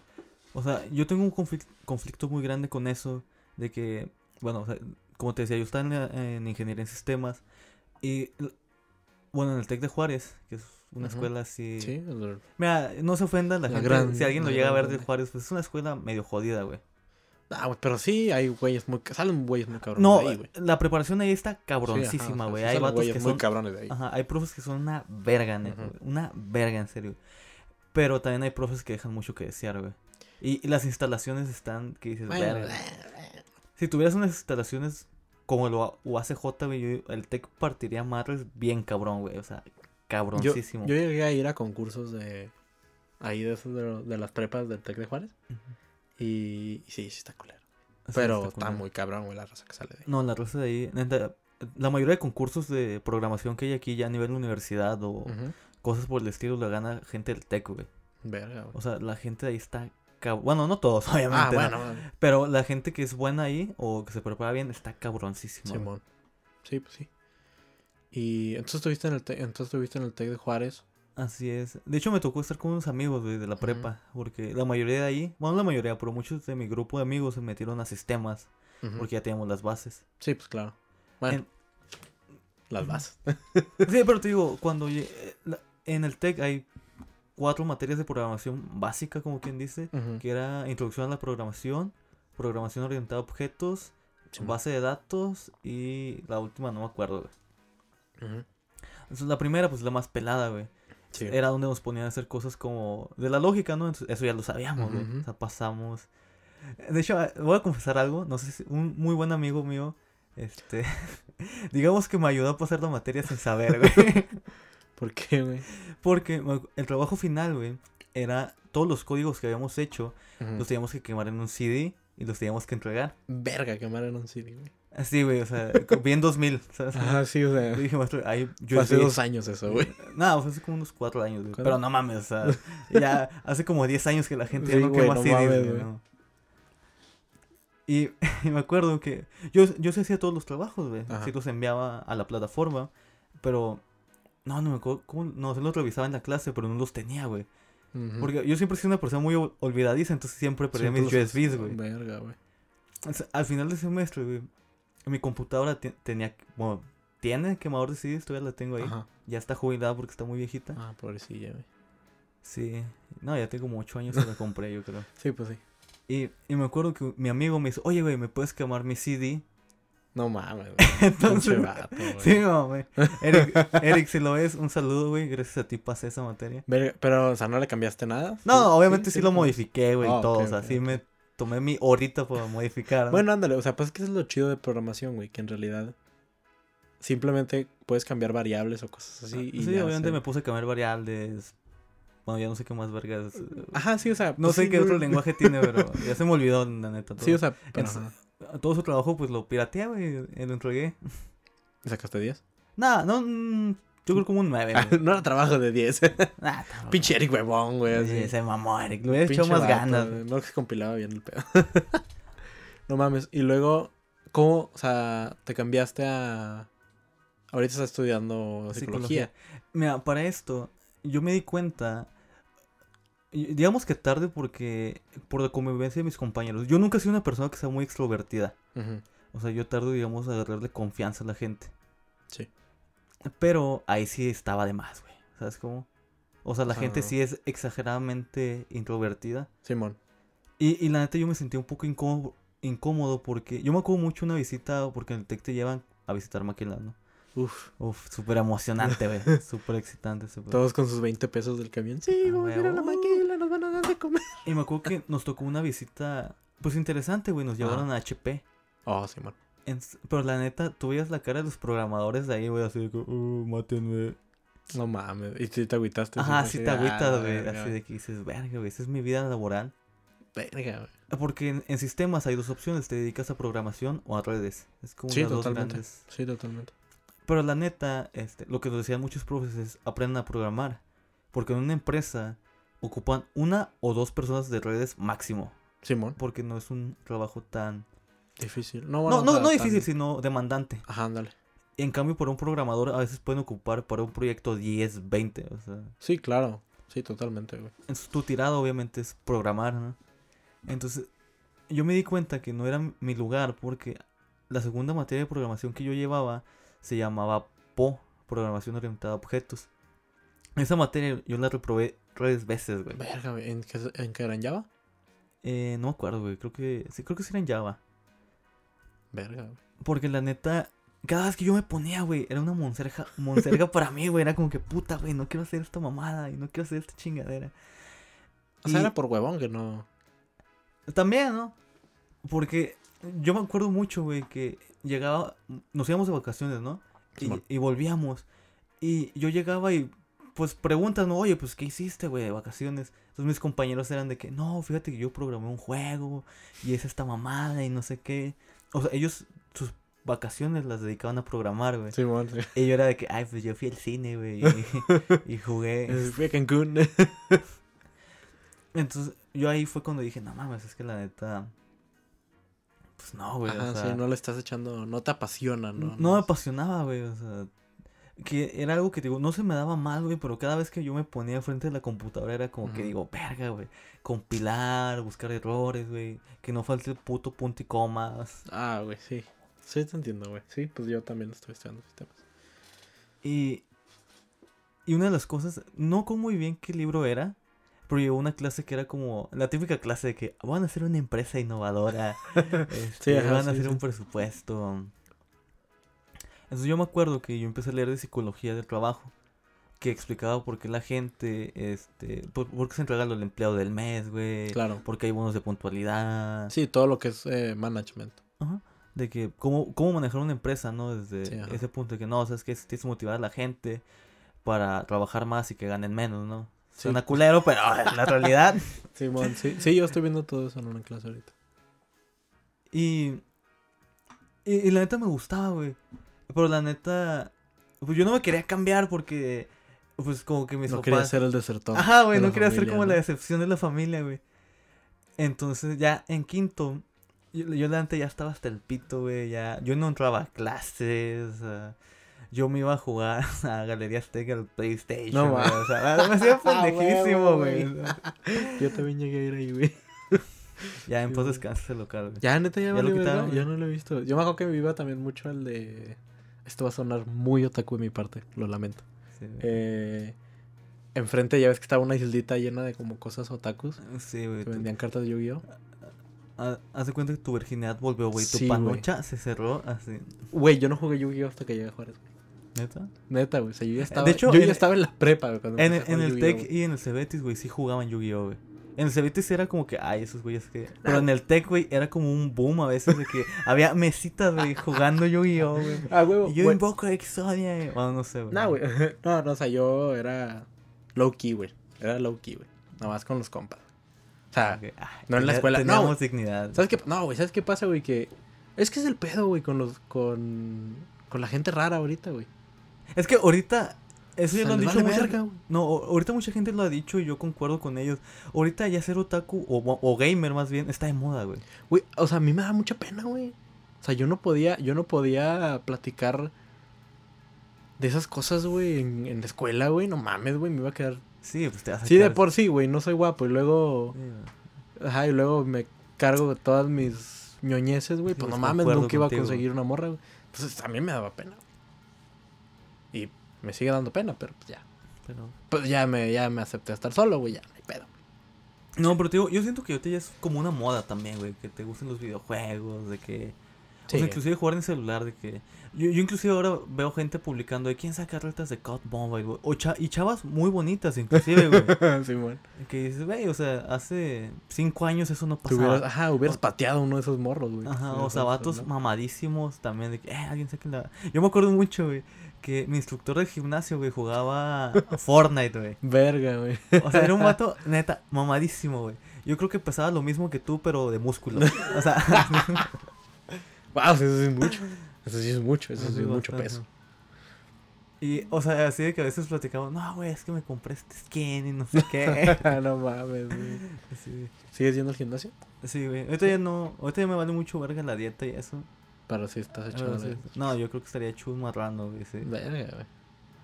o sea, yo tengo un conflic- conflicto muy grande con eso. De que, bueno, o sea, como te decía, yo estaba en, la- en ingeniería en sistemas. Y, bueno, en el TEC de Juárez, que es una escuela así. Sí, Mira, no se ofenda la, La gente. gran- si alguien lo llega a ver de. Juárez, pues es una escuela medio jodida, güey. Ah, güey, pero sí hay güeyes muy... Salen güeyes muy cabrones No, de ahí, güey. la preparación ahí está cabroncísima, güey. sí hay vatos que muy son cabrones de ahí. Ajá, hay profes que son una verga, güey, Una verga, en serio. Pero también hay profes que dejan mucho que desear, güey. Y, y las instalaciones están, que dices, Bueno, verga. Si tuvieras unas instalaciones como lo UACJ, güey, el TEC partiría madres bien cabrón, güey. O sea, cabroncísimo. yo llegué a ir a concursos de... Ahí de esos de, de las prepas del TEC de Juárez. Y, y sí, sí está culero. Sí, Pero está muy cabrón, güey, la raza que sale de ahí. No, la raza de ahí, neta, la mayoría de concursos de programación que hay aquí ya a nivel universidad o cosas por el estilo la gana gente del TEC, güey. Verga, güey. O sea, la gente de ahí está cab- Bueno, no todos, obviamente. Ah, ¿no? bueno, bueno. Pero la gente que es buena ahí o que se prepara bien está cabroncísima. Simón. Sí, pues sí. Y entonces estuviste en el TEC, entonces estuviste en el TEC de Juárez. Así es. De hecho, me tocó estar con unos amigos güey, de la prepa. Porque la mayoría de ahí, bueno, la mayoría, pero muchos de mi grupo de amigos se metieron a sistemas. Porque ya teníamos las bases. Sí, pues claro. Bueno, En- las bases. Sí, pero te digo, cuando eh, en el TEC hay cuatro materias de programación básica, como quien dice. Que era introducción a la programación, programación orientada a objetos, Simón. base de datos y la última no me acuerdo, güey. Entonces, la primera, pues la más pelada, güey. Sí. Era donde nos ponían a hacer cosas como de la lógica, ¿no? Entonces, eso ya lo sabíamos, güey. O sea, pasamos. De hecho, voy a confesar algo. No sé si un muy buen amigo mío, este, digamos que me ayudó a pasar la materia sin saber, güey. ¿Por qué, güey? Porque el trabajo final, güey, era todos los códigos que habíamos hecho, los teníamos que quemar en un CD y los teníamos que entregar. Verga, quemar en un CD, güey. Así, güey, o sea, bien 2000, ¿sabes? Ajá, sí, o sea. Yo dije, maestro, ahí yo hace dos años eso, güey. No, fue hace como unos cuatro años, güey. Pero no mames, o sea, ya hace como 10 años que la gente Sí, ya no güey, quema no CDs, mames, güey, no. Y, y me acuerdo que yo, yo sí hacía todos los trabajos, güey. Sí los enviaba a la plataforma, pero... No, no me acuerdo cómo... No, se los revisaba en la clase, pero no los tenía, güey. Porque yo siempre he sido una persona muy ol- olvidadiza, entonces siempre perdía mis USBs, güey. Verga, güey. O sea, al final del semestre, güey, mi computadora te- tenía... Bueno, tiene quemador de CDs, todavía la tengo ahí. Ajá. Ya está jubilada porque está muy viejita. Ah, pobrecilla, güey. Sí. No, ya tengo como 8 años que la compré, yo creo. Sí, pues sí. Y, y me acuerdo que mi amigo me dice, oye, güey, ¿me puedes quemar mi CD? No mames, güey. Entonces, Pinche vato, güey. sí, no, güey. Eric, Eric, si lo ves, un saludo, güey. Gracias a ti pasé esa materia. Pero, o sea, ¿no le cambiaste nada? No, obviamente sí, lo sí. modifiqué, güey, Ah, todo. ok, o sea, sí me tomé mi horita para modificar. ¿no? Bueno, ándale, o sea, pues es que eso es lo chido de programación, güey, que en realidad simplemente puedes cambiar variables o cosas así. y sí, ya obviamente se- me puse a cambiar variables. Bueno, ya no sé qué más vergas. Ajá, sí, o sea. No pues sé sí, qué otro lenguaje tiene, pero ya se me olvidó, la neta. Todo. Sí, o sea, pero, En- ajá. Todo su trabajo, pues lo pirateé, güey, y lo entregué. ¿Y ¿Sacaste 10? Nada, no, mm, yo creo como un 9, güey. no era trabajo de 10. Ah. Pinche Eric huevón, güey. Sí, así. se mamó, Eric. Le hubiera echado más vato, ganas. güey, No se compilaba bien el pedo. no mames. Y luego, ¿cómo? O sea, te cambiaste a. Ahorita estás estudiando psicología. Mira, para esto, yo me di cuenta. Digamos que tarde porque. Por la convivencia de mis compañeros. Yo nunca he sido una persona que sea muy extrovertida. O sea, yo tardo, digamos, a agarrarle confianza a la gente. Sí. Pero ahí sí estaba de más, güey. ¿Sabes cómo? O sea, la O gente sí es exageradamente introvertida. Simón. Y, y la neta yo me sentí un poco incómodo, incómodo porque yo me acuerdo mucho una visita, porque en el TEC te llevan a visitar Maquilán, ¿no? Uf. Uf, súper emocionante, güey. súper excitante. súper- Todos con sus 20 pesos del camión. Sí, Ah, vamos a ir a la maquila, nos van a dar de comer. Y me acuerdo que nos tocó una visita, pues interesante, güey. Nos llevaron a HP. Oh, Simón. En- pero la neta, tú veías la cara de los programadores de ahí, güey, así de que, uh, mátenme. No mames. Y si te agüitaste. Ajá, de, te ah, agüitas, güey. verga, Así de que dices, verga, güey, esa es mi vida laboral. Verga, güey. Porque en, en sistemas hay dos opciones, te dedicas a programación o a redes. Es como Sí, las dos totalmente. grandes. Sí, totalmente. Pero la neta, este, lo que nos decían muchos profes es aprendan a programar. Porque en una empresa ocupan una o dos personas de redes máximo. Simón. Porque no es un trabajo tan Difícil. No, No, bueno, o no, sea, no tan- difícil, sino demandante. Ajá, ándale. En cambio, por un programador a veces pueden ocupar para un proyecto 10, 20. O sea, Sí, claro. Sí, totalmente, güey. tu tirada obviamente es programar, ¿no? Entonces, yo me di cuenta que no era mi lugar porque la segunda materia de programación que yo llevaba se llamaba PO, Programación Orientada a Objetos. Esa materia yo la reprobé tres veces, güey. Verga. ¿En qué, ¿En qué era en Java? Eh, no me acuerdo, güey. Creo que sí, creo que sí era en Java. Verga. Porque la neta, cada vez que yo me ponía, güey, era una monserga, monserga para mí, güey. Era como que puta, güey, no quiero hacer esta mamada y no quiero hacer esta chingadera. O sea, era por huevón que no. También, ¿no? Porque yo me acuerdo mucho, güey, que llegaba, nos íbamos de vacaciones, ¿no? Y, y volvíamos. Y yo llegaba y, pues, preguntas, ¿no? Oye, pues, ¿qué hiciste, güey, de vacaciones? Entonces mis compañeros eran de que, no, fíjate que yo programé un juego y es esta mamada y no sé qué. O sea, ellos, sus vacaciones las dedicaban a programar, güey. Simón, sí. Y yo era de que, ay, pues yo fui al cine, güey, y, y jugué. Fui a Cancún. Entonces, yo ahí fue cuando dije, no mames, es que la neta. Pues no, güey. Ajá, o sea, sí, no le estás echando. No te apasiona, ¿no? no, me apasionaba, güey. O sea, que era algo que digo, no se me daba mal, güey, pero cada vez que yo me ponía frente a la computadora era como que digo, verga, güey. Compilar, buscar errores, güey. Que no falte el puto punto y comas. Ah, güey, sí. Sí, te entiendo, güey. Sí, pues yo también estoy estudiando sistemas. Y. Y una de las cosas, no con muy bien qué libro era, pero llevó una clase que era como la típica clase de que van a hacer una empresa innovadora, este, ajá, van a sí, hacer sí. un presupuesto. Entonces yo me acuerdo que yo empecé a leer de psicología del trabajo, que explicaba por qué la gente, este, por, por qué se entrega el empleado del mes, güey, Claro. porque hay bonos de puntualidad, Sí, todo lo que es eh, management. Ajá. De que cómo, cómo manejar una empresa, ¿no? Desde Sí, ese punto de que no, o sea, es que tienes que motivar a la gente para trabajar más y que ganen menos, ¿no? Sí. Suena culero, pero en la realidad. Simón, sí. Sí, yo estoy viendo todo eso en una clase ahorita. Y, y, y la neta me gustaba, güey. Pero la neta, pues yo no me quería cambiar porque, pues como que mis no papás... quería ser el desertor. Ajá, güey, de no quería ser como ¿no? la decepción de la familia, güey. Entonces ya en quinto, yo, yo la neta ya estaba hasta el pito, güey, ya, yo no entraba a clases, yo me iba a jugar a Galería Azteca al PlayStation, No, güey, o sea, me hacía pendejísimo, güey. Yo también llegué a ir ahí, güey. Ya en Sí, pos descansa ese local, güey. Ya, neta, ya, Ya lo quitaron, Ya no lo he visto. Yo me acuerdo que me iba también mucho al de... Esto va a sonar muy otaku de mi parte, lo lamento. Sí. Eh, enfrente ya ves que estaba una islita llena de como cosas otakus. Sí, güey. Que vendían cartas de Yu-Gi-Oh! ha- Haz de cuenta que tu virginidad volvió, güey. Tu Sí, panocha se cerró así. Güey, yo no jugué Yu-Gi-Oh! hasta que llegué a Juárez. güey. ¿Neta? Neta, güey. O sea, yo ya estaba, De hecho, yo ya estaba en la prepa, güey. En, a en el Yu-Gi-Oh, Tec güey. y en el Cebetis, güey, sí jugaban Yu-Gi-Oh, güey. En el Cebetis era como que, ay, esos güeyes que... Pero en el Tec, güey, era como un boom a veces de que había mesitas, güey, jugando Yu-Gi-Oh, güey. Ah, güey. Y yo invoco a Exodia, güey. Bueno, no sé, güey. No, güey. No, no, o sea, yo era low key, güey. Era low key, güey. Nada más con los compas. O sea, ay, no en la escuela, no, dignidad. ¿sabes qué? No, güey, ¿sabes qué pasa, güey? Que es que es el pedo, güey, con los con con la gente rara ahorita, güey. Es que ahorita... Eso ya lo han dicho mucha- verga, güey. No, ahorita mucha gente lo ha dicho y yo concuerdo con ellos. Ahorita ya ser otaku, o, o gamer más bien, está de moda, güey. Güey, o sea, a mí me da mucha pena, güey. O sea, yo no podía, yo no podía platicar de esas cosas, güey, en, en la escuela, güey. No mames, güey, me iba a quedar. Sí, pues te vas a Sí, de por sí, güey, no soy guapo. Y luego, Sí, güey. ajá, y luego me cargo de todas mis ñoñeces, güey. Sí, Pues no pues, mames, nunca iba a conseguir una morra, güey. Entonces, a mí me daba pena. Y me sigue dando pena, pero pues ya. Pero... Pues ya me, ya me acepté a estar solo, güey, ya, no hay pedo. No, pero te digo, yo siento que ahorita ya es como una moda también, güey, que te gusten los videojuegos, de que... O sea, inclusive jugar en celular, de que... Yo, yo inclusive ahora veo gente publicando de quién saca retas de COD Mobile, güey. O cha- y chavas muy bonitas, inclusive, güey. sí, bueno. que dices, güey, o sea, hace cinco años eso no hubieras, pasaba. ajá, hubieras O- pateado uno de esos morros, güey. Ajá, o eso, zapatos ¿no? mamadísimos también, de que, eh, alguien saque la... Yo me acuerdo mucho, güey, que mi instructor de gimnasio, güey, jugaba Fortnite, güey. Verga, güey. O sea, era un vato, neta, mamadísimo, güey. Yo creo que pesaba lo mismo que tú, pero de músculo. O sea, Wow, eso sí es mucho. Eso sí es mucho, eso sí es mucho peso. Y, o sea, así de que a veces platicamos, no, güey, es que me compré este skin y no sé qué. no mames, güey. sí, ¿Sigues yendo al gimnasio? sí, güey. Ahorita ya no, ahorita ya me vale mucho verga la dieta y eso. Pero si estás hecho de- sí, No, yo creo que estaría chulo marrano, güey, sí. Verga, güey.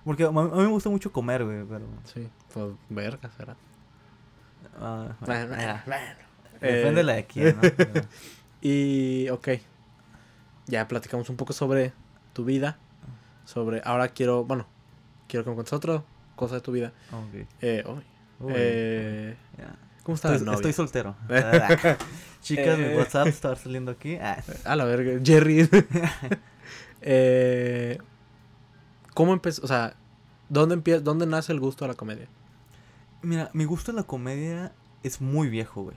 Porque a mí, me gusta mucho comer, güey, pero... Sí, pues verga será. ah, Bueno, bueno, bueno, bueno. Depende Eh, la de quién, ¿no? Pero- Y, ok. Ya platicamos un poco sobre tu vida. Sobre. Ahora quiero. Bueno, quiero que me cuentes otra cosa de tu vida. ok. Eh, eh, ya. ¿Cómo está la Estoy, estoy soltero. Chicas de Eh. WhatsApp, estar saliendo aquí. Ah, A la verga, Jerry. eh, ¿Cómo empezó? O sea, ¿dónde, empieza, ¿dónde nace el gusto a la comedia? Mira, mi gusto en la comedia es muy viejo, güey.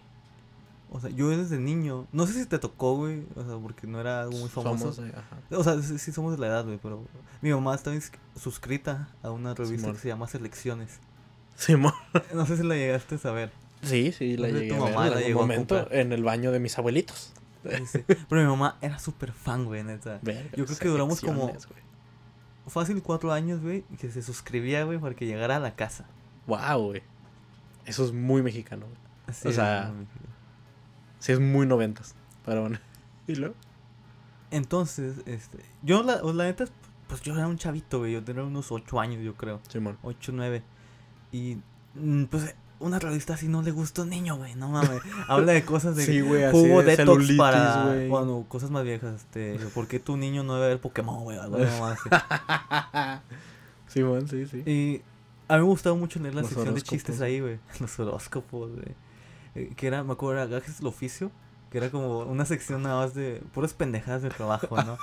O sea, yo desde niño, no sé si te tocó, güey, o sea, porque no era algo muy famoso. Somos, eh, ajá. O sea, sí, sí somos de la edad, güey, pero mi mamá está ins- suscrita a una revista Simón. que se llama Selecciones. Simón. No sé si la llegaste a saber. Sí, sí, la ¿Dónde llegué tu a ver mamá en algún llegó a momento comprar? en el baño de mis abuelitos. Sí, sí. Pero mi mamá era súper fan, güey, neta. Verga, Yo creo que duramos como- güey. Fácil cuatro años, güey, que se suscribía, güey, para que llegara a la casa. Wow, güey. Eso es muy mexicano, güey. Así O sea. Sí, es muy noventas. Pero bueno. ¿Y luego? Entonces, este, yo la, la neta, pues yo era un chavito, güey, yo tenía unos ocho años, yo creo. Simón. 8, 9. Y mm, pues una revista así no le gusta a un niño, güey, no mames. Habla de cosas de Sí, güey, jugo de detox para güey. bueno, cosas más viejas, este, ¿por qué tu niño no debe ver Pokémon, güey? Algo más así. Simón, sí, sí. Y a mí me gustaba mucho leer la Los sección de chistes ahí, güey. Los horóscopos, güey. Eh, Que era, me acuerdo, era Gajes del Oficio, que era como una sección nada más de puras pendejadas de trabajo, ¿no?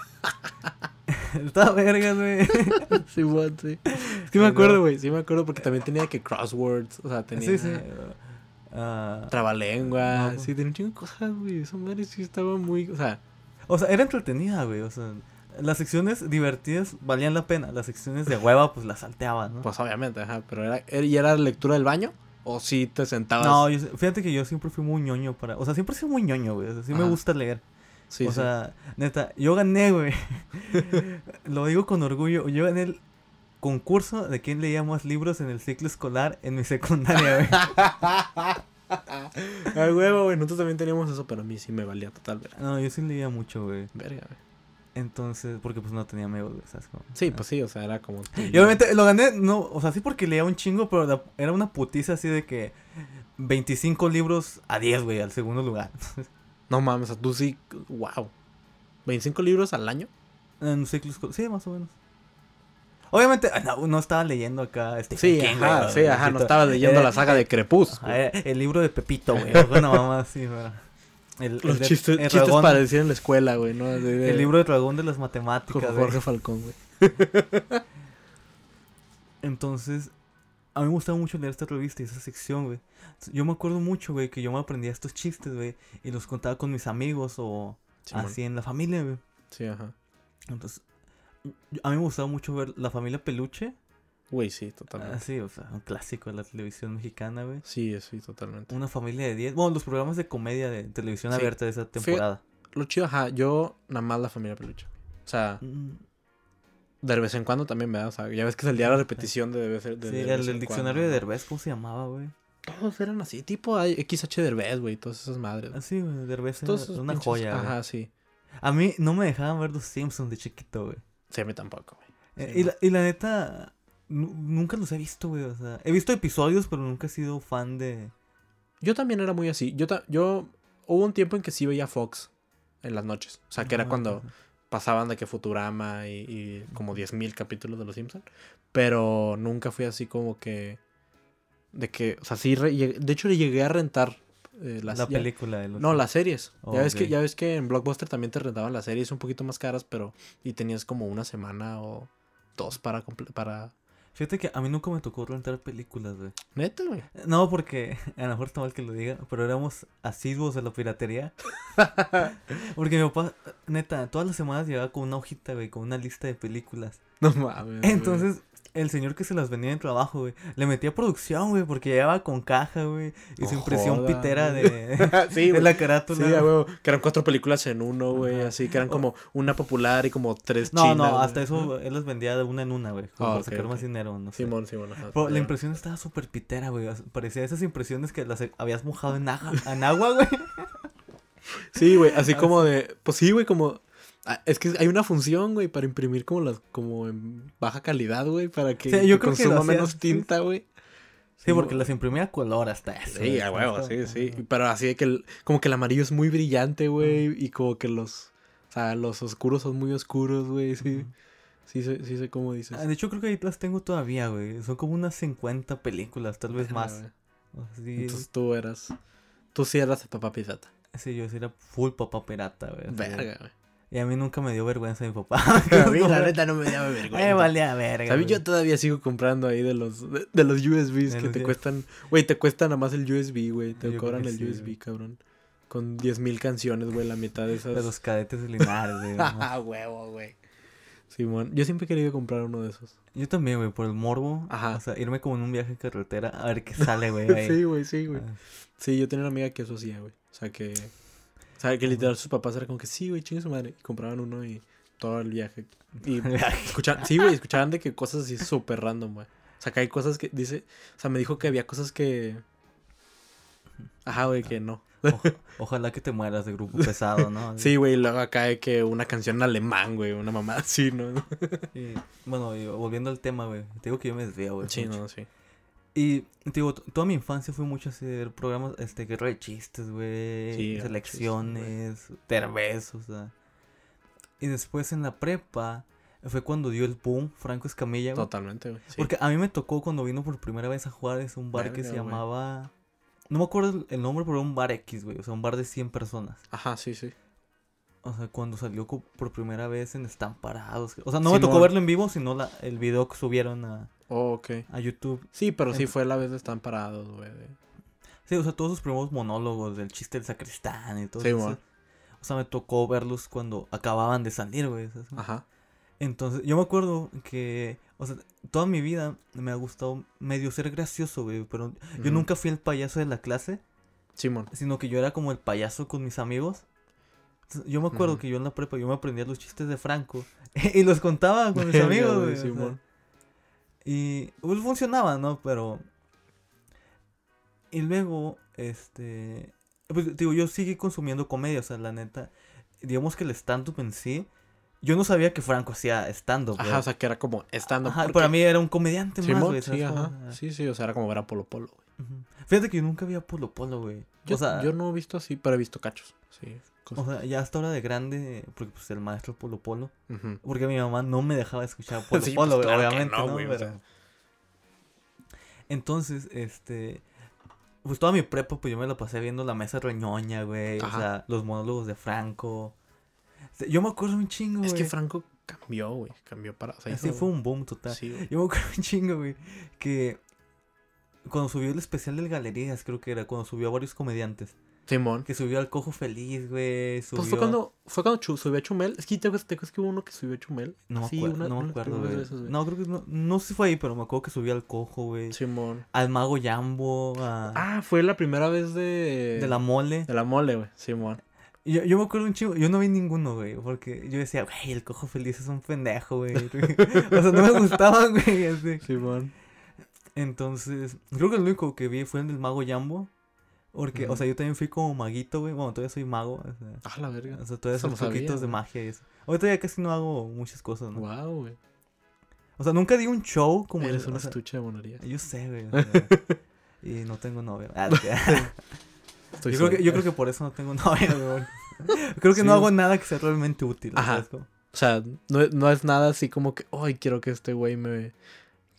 Estaba vergas, güey. Simón, sí. Es que me acuerdo, güey. Sí me acuerdo porque también tenía que crosswords. O sea, tenía Sí, sí. Ah, trabalengua. No, sí, tenía un chingo de cosas, güey. Esa madre sí estaba muy. O sea, O sea, era entretenida, güey. O sea, las secciones divertidas valían la pena. Las secciones de hueva, pues las salteaba, ¿no? pues obviamente, ajá. Pero era. era- ¿Y era lectura del baño? ¿O sí te sentabas? no, yo- fíjate que yo siempre fui muy ñoño para. O sea, siempre he sido muy ñoño, güey. O sea, sí me gusta leer. Sí, o sí. sea, neta, yo gané, güey. Lo digo con orgullo. Yo gané el concurso de quién leía más libros en el ciclo escolar en mi secundaria, güey. Al huevo, güey. Nosotros también teníamos eso, pero a mí sí me valía total, verga. No, yo sí leía mucho, güey. Verga, güey. Entonces, porque pues no tenía amigos, ¿sabes? Sí, pues sí, o sea, era como. Y obviamente lo gané, no, o sea, sí porque leía un chingo, pero la- era una putiza así de que 25 libros a 10, güey, al segundo lugar. No mames, o sea, tú sí. Wow. ¿25 libros al año? en un ciclo escolar, sí, más o menos. Obviamente, ah, no, no estaba leyendo acá este Sí, ajá, sí, ajá. No estaba leyendo la saga de Crepús. el libro de Pepito, güey, o una mamá así, güey. El, Los el de- chistes, el chistes dragón- para decir en la escuela, güey, ¿no? De- de- El libro de dragón de las matemáticas, Jorge, güey. Jorge Falcón, güey. Entonces, a mí me gustaba mucho leer esta revista y esa sección, güey. Yo me acuerdo mucho, güey, que yo me aprendía estos chistes, güey, y los contaba con mis amigos o así en la familia, güey. Sí, ajá. Entonces, a mí me gustaba mucho ver La Familia Peluche. Güey, sí, totalmente. Así, o sea, un clásico de la televisión mexicana, güey. Sí, sí, totalmente. Una familia de 10. Bueno, los programas de comedia de televisión Sí. abierta de esa temporada. Lo chido, ajá, yo nada más la familia peluche. O sea, Mm, de vez en cuando también me da, o sea, ya ves que salía la repetición de, de, vez- de, sí, de el, vez el en diccionario de. Derbez, ¿cómo se llamaba, güey? Todos eran así, tipo XH Derbez, güey, todas esas madres. Así, güey, Derbez era una pinches- joya. Ajá, sí. A mí no me dejaban ver los Simpsons de chiquito, güey. Sí, a mí tampoco, güey. Eh, y, la, y la neta, nu- nunca los he visto, güey. O sea, he visto episodios, pero nunca he sido fan de. Yo también era muy así. Yo, ta- yo hubo un tiempo en que sí veía Fox en las noches. O sea, que era Ah, cuando. Pasaban de que Futurama y, y como 10.000 capítulos de Los Simpsons. Pero nunca fui así como que... De que, o sea, sí, re- de hecho le llegué a rentar eh, las... La ya- película de los. No, las series. Oh, ya, ves que, ya ves que en Blockbuster también te rentaban las series un poquito más caras, pero... Y tenías como una semana o dos para... para... Fíjate que a mí nunca me tocó rentar películas, güey. Neta, güey. No, porque a lo mejor está mal que lo diga, pero éramos asiduos de la piratería. porque mi papá, neta, todas las semanas llegaba con una hojita, güey, con una lista de películas. No mames. Entonces, el señor que se las vendía en trabajo, güey, le metía producción, güey, porque llevaba con caja, güey, y su impresión joda, pitera güey. de, sí, de güey. la carátula. Sí, huevo, que eran cuatro películas en uno, güey, Ajá. así, que eran como una popular y como tres No, chinas. no, güey. hasta eso él las vendía de una en una, güey, como Ah, para ok, sacar más dinero, no sé. Simón, Simón, ajá. Pero la impresión estaba súper pitera, güey. Parecía esas impresiones que las habías mojado en, aja- en agua, güey. Sí, güey, así como de, pues sí, güey, como ah, es que hay una función, güey, para imprimir como las como en baja calidad, güey, para que, Sí, yo que creo que lo consuma menos sí. tinta, güey. Sí, porque las imprimía a color hasta eso. Sí, a huevo, sí, sí. Pero así de que el, como que el amarillo es muy brillante, güey, y como que los o sea, los oscuros son muy oscuros, güey, sí. Ujú. Sí sé, sí sé cómo dices. Ah, de hecho, creo que ahí las tengo todavía, güey. Son como unas 50 películas, tal vez más. sí, Entonces tú eras tú sí eras el papá pirata. sí, yo sí era full papá pirata, güey. Verga, güey. Y a mí nunca me dio vergüenza mi papá. A mí la neta no me daba vergüenza. Eh, vale a verga. ¿Sabes? Yo todavía sigo comprando ahí de los, de, de los USBs De que los te cuestan. Güey, te cuesta nada más el USB, güey. Te Yo cobran el sí, USB, güey. cabrón. Con 10.000 canciones, güey, la mitad de esas. De los cadetes de Linares, güey. ajá. Ah, huevo, güey. Simón, yo siempre he querido comprar uno de esos. Yo también, güey, por el morbo. Ajá. O sea, irme como en un viaje en carretera a ver qué sale, güey. sí, güey, sí, güey. Ah, Sí, yo tenía una amiga que eso hacía, güey. O sea, que. O sea, que literal sus papás eran como que sí, güey, chingue su madre. Y compraban uno y todo el viaje. Y escuchaban, sí, güey, escuchaban de que cosas así súper random, güey. O sea, que hay cosas que dice. O sea, me dijo que había cosas que. Ajá, güey, que no. o- ojalá que te mueras de grupo pesado, ¿no? Sí, güey, y luego acá de que una canción en alemán, güey, una mamá así, ¿no? Y, bueno, y volviendo al tema, güey. Te digo que yo me desvío, güey. Sí, mucho. no, sí. Y te digo, toda mi infancia fue mucho ver programas, este, guerra de chistes, güey. Sí, selecciones, Derbez, o sea. Y después en la prepa fue cuando dio el boom Franco Escamilla, güey. Totalmente, güey. sí. Porque a mí me tocó cuando vino por primera vez a Juárez un bar que se llamaba... No me acuerdo el- nombre, pero era un bar X, güey. O sea, un bar de 100 personas. Ajá, sí, sí. O sea, cuando salió por primera vez en Están Parados. O sea, no me tocó verlo en vivo, sino la, el video que subieron a, Oh, ok. a YouTube. Sí, pero sí fue la vez de están parados, güey. Sí, o sea, todos sus primeros monólogos del chiste del sacristán y todo Sí, eso. O sea, me tocó verlos cuando acababan de salir, güey. Ajá. Entonces, yo me acuerdo que, o sea, toda mi vida me ha gustado medio ser gracioso, güey. Pero yo Ujú. nunca fui el payaso de la clase, Simón. sino que yo era como el payaso con mis amigos. Yo me acuerdo que yo en la prepa yo me aprendía los chistes de Franco y los contaba con mis amigos, güey, güey. o sea, Simón. Y pues funcionaba, ¿no? Pero. Y luego, este. Pues digo, yo seguí consumiendo comedia, o sea, la neta. Digamos que el stand-up en sí. Yo no sabía que Franco hacía stand-up. Ajá, güey. o sea, que era como estando. Ajá, para mí era un comediante más, güey. sí. Sí, sí, o sea, era como ver a Polo Polo, güey. Fíjate que yo nunca vi a Polo Polo, güey. Yo, o sea, yo no he visto así, pero he visto cachos. Sí. O sea, ya hasta ahora de grande, porque pues el maestro Polo Polo. Porque mi mamá no me dejaba escuchar Polo Sí, Polo, pues, güey, claro obviamente, no, ¿no? güey, o Pero- sea. Entonces, este. Pues toda mi prepa, pues yo me la pasé viendo la mesa reñoña, güey. O sea, los monólogos de Franco. Yo me acuerdo un chingo, Es que güey. Franco cambió, güey. Cambió para. O sea, Así hizo- fue un boom total. Sí, güey. Yo me acuerdo un chingo, güey. Que cuando subió el especial del Galerías, creo que era, cuando subió a varios comediantes. Simón. Que subió al Cojo Feliz, güey. Subió... Pues fue cuando, fue cuando Chu- subió a Chumel. Es que te acuerdas te acuerdas que hubo uno que subió a Chumel. No Sí, acuerdo, una- no me acuerdo, güey. No, creo que no, no sé si fue ahí, pero me acuerdo que subió al Cojo, güey. Simón. Al Mago Jambo, a... Ah, fue la primera vez de. de la Mole. De la mole, güey. Simón. Yo, yo me acuerdo un chingo, yo no vi ninguno, güey, porque yo decía, güey, el cojo feliz es un pendejo, güey. o sea, no me gustaban, güey, así. Simón. Entonces, creo que el único que vi fue el del mago Jambo. Porque, o sea, yo también fui como maguito, güey. Bueno, todavía soy mago. O sea, Ah, la verga. o sea todavía son truquitos de magia y eso. Ahorita ya casi no hago muchas cosas, ¿no? Wow, güey. O sea, nunca di un show como Eres un estuche de monerías. Yo sé, güey. o sea, y no tengo novia. Ah, Estoy yo, creo que, yo creo que por eso no tengo novia, güey. Creo que Sí. no hago nada que sea realmente útil. Ajá. O sea, no, no es nada así como que, ay, quiero que este güey me,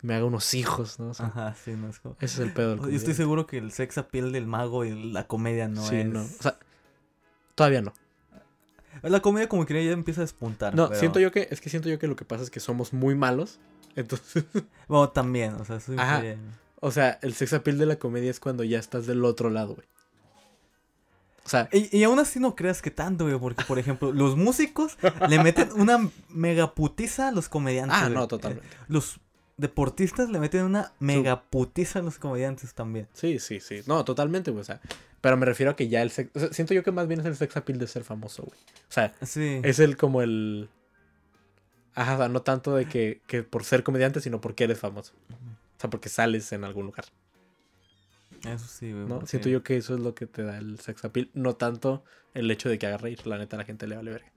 me haga unos hijos, ¿no? O sea, Ajá, sí, no es como... ese es el pedo del Yo estoy seguro que el sex appeal del mago y la comedia no sí, es... no. O sea, todavía no. La comedia como que ya empieza a despuntar. No, pero- siento yo que, es que siento yo que lo que pasa es que somos muy malos. Entonces, Bueno, también, o sea, eso Ajá. influye. o sea, el sex appeal de la comedia es cuando ya estás del otro lado, güey. O sea, Y, y aún así no creas que tanto, güey, porque, por ejemplo, los músicos le meten una megaputiza a los comediantes. ah, güey. no, totalmente. Los deportistas le meten una mega putiza a los comediantes también. Sí, sí, sí. No, totalmente, güey. O sea, pero me refiero a que ya el sex... o sea, siento yo que más bien es el sex appeal de ser famoso, güey. O sea, Sí. es el como el... Ajá, o sea, no tanto de que, que por ser comediante, sino porque eres famoso. O sea, porque sales en algún lugar, Eso sí, güey. ¿no? porque- Siento yo que eso es lo que te da el sex appeal, no tanto el hecho de que haga reír. La neta, a la gente le vale verga.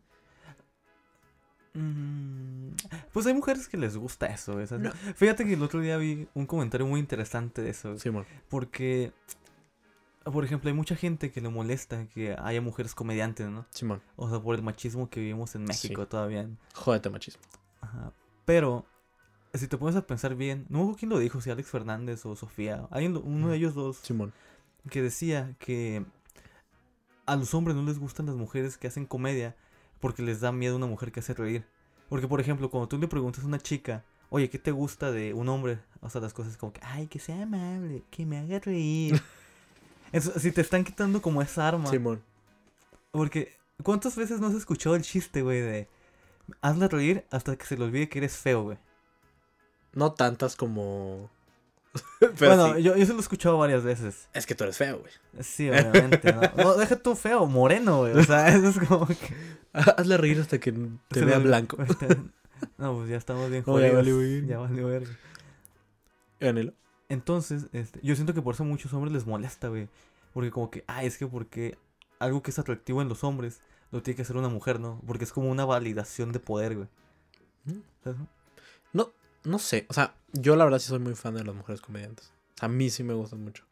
Mm, Pues hay mujeres que les gusta eso. Fíjate que el otro día vi un comentario muy interesante de eso. Simón. Porque, por ejemplo, hay mucha gente que le molesta que haya mujeres comediantes, ¿no? Simón. O sea, por el machismo que vivimos en México Sí. todavía. Jódete, machismo. Ajá. Pero, si te pones a pensar bien, no me acuerdo quién lo dijo, si Alex Fernández o Sofía, lo- uno de ellos dos, Simón. que decía que a los hombres no les gustan las mujeres que hacen comedia porque les da miedo una mujer que hace reír. Porque, por ejemplo, cuando tú le preguntas a una chica, oye, ¿qué te gusta de un hombre? O sea, las cosas como que, ay, que sea amable, que me haga reír. Entonces, si te están quitando como esa arma. Simón. Porque, ¿cuántas veces no has escuchado el chiste, güey, de hazla reír hasta que se le olvide que eres feo, güey? No tantas como... Bueno, sí. yo, yo se lo he escuchado varias veces. Es que tú eres feo, güey. Sí, obviamente. ¿no? no, deja tú feo, moreno, güey. O sea, eso es como que. Hazle reír hasta que te vea blanco. No, pues ya estamos bien No, ya jodidos. valió verga. Ya valió verga. Anhelo. Entonces, este, yo siento que por eso a muchos hombres les molesta, güey. Porque como que, ah, es que porque algo que es atractivo en los hombres lo tiene que hacer una mujer, ¿no? Porque es como una validación de poder, güey. Mm. ¿Sabes? No, no sé. O sea, yo la verdad sí soy muy fan de las mujeres comediantes. O sea, a mí sí me gustan mucho.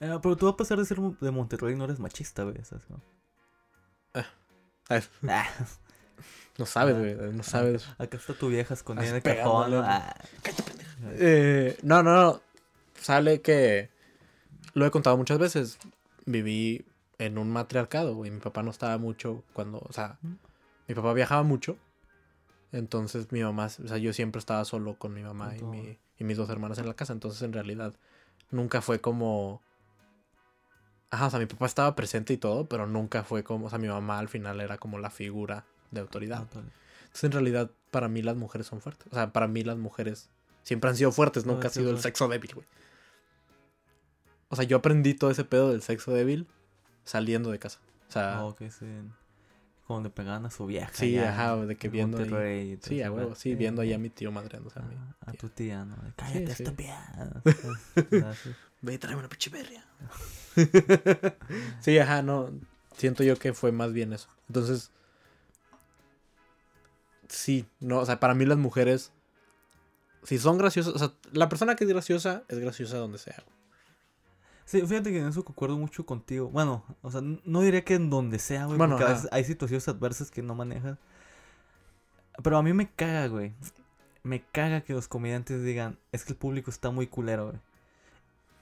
Eh, pero tú a pesar de ser de Monterrey no eres machista, güey. no? Ah, no sabes, güey. No sabes. acá está tu vieja escondida en el cajón. pegándole, ¿no? ¿no? Ah. Eh, no, no, no. Sale que. Lo he contado muchas veces. Viví en un matriarcado, güey. Mi papá no estaba mucho cuando. O sea, ¿Mm? mi papá viajaba mucho. Entonces mi mamá. O sea, yo siempre estaba solo con mi mamá y, mi- y mis dos hermanas en la casa. Entonces, en realidad, nunca fue como. Ajá, o sea, mi papá estaba presente y todo, pero nunca fue como. O sea, mi mamá al final era como la figura de autoridad. Entonces, en realidad, para mí las mujeres son fuertes. O sea, para mí las mujeres siempre han sido fuertes, No, nunca ha sí, sido el sexo débil, güey. O sea, yo aprendí todo ese pedo del sexo débil saliendo de casa. O sea, Oh, que sí. Cuando le pegaban a su vieja. sí, ajá, de que en viendo. Monterrey Sí, a huevo, sí, viendo ahí a mi tío madreándose a mí. Ah, A tu tía, ¿no? Cállate, sí. estúpida. Sí. Ve y tráeme una pichiverria. sí, ajá, no. Siento yo que fue más bien eso. Entonces, sí, no, o sea, para mí las mujeres, si son graciosas, o sea, la persona que es graciosa es graciosa donde sea. Sí, fíjate que en eso concuerdo mucho contigo. Bueno, o sea, no diría que en donde sea, güey, Bueno, porque a veces hay situaciones adversas que no manejas. Pero a mí me caga, güey. Me caga que los comediantes digan, es que el público está muy culero, güey.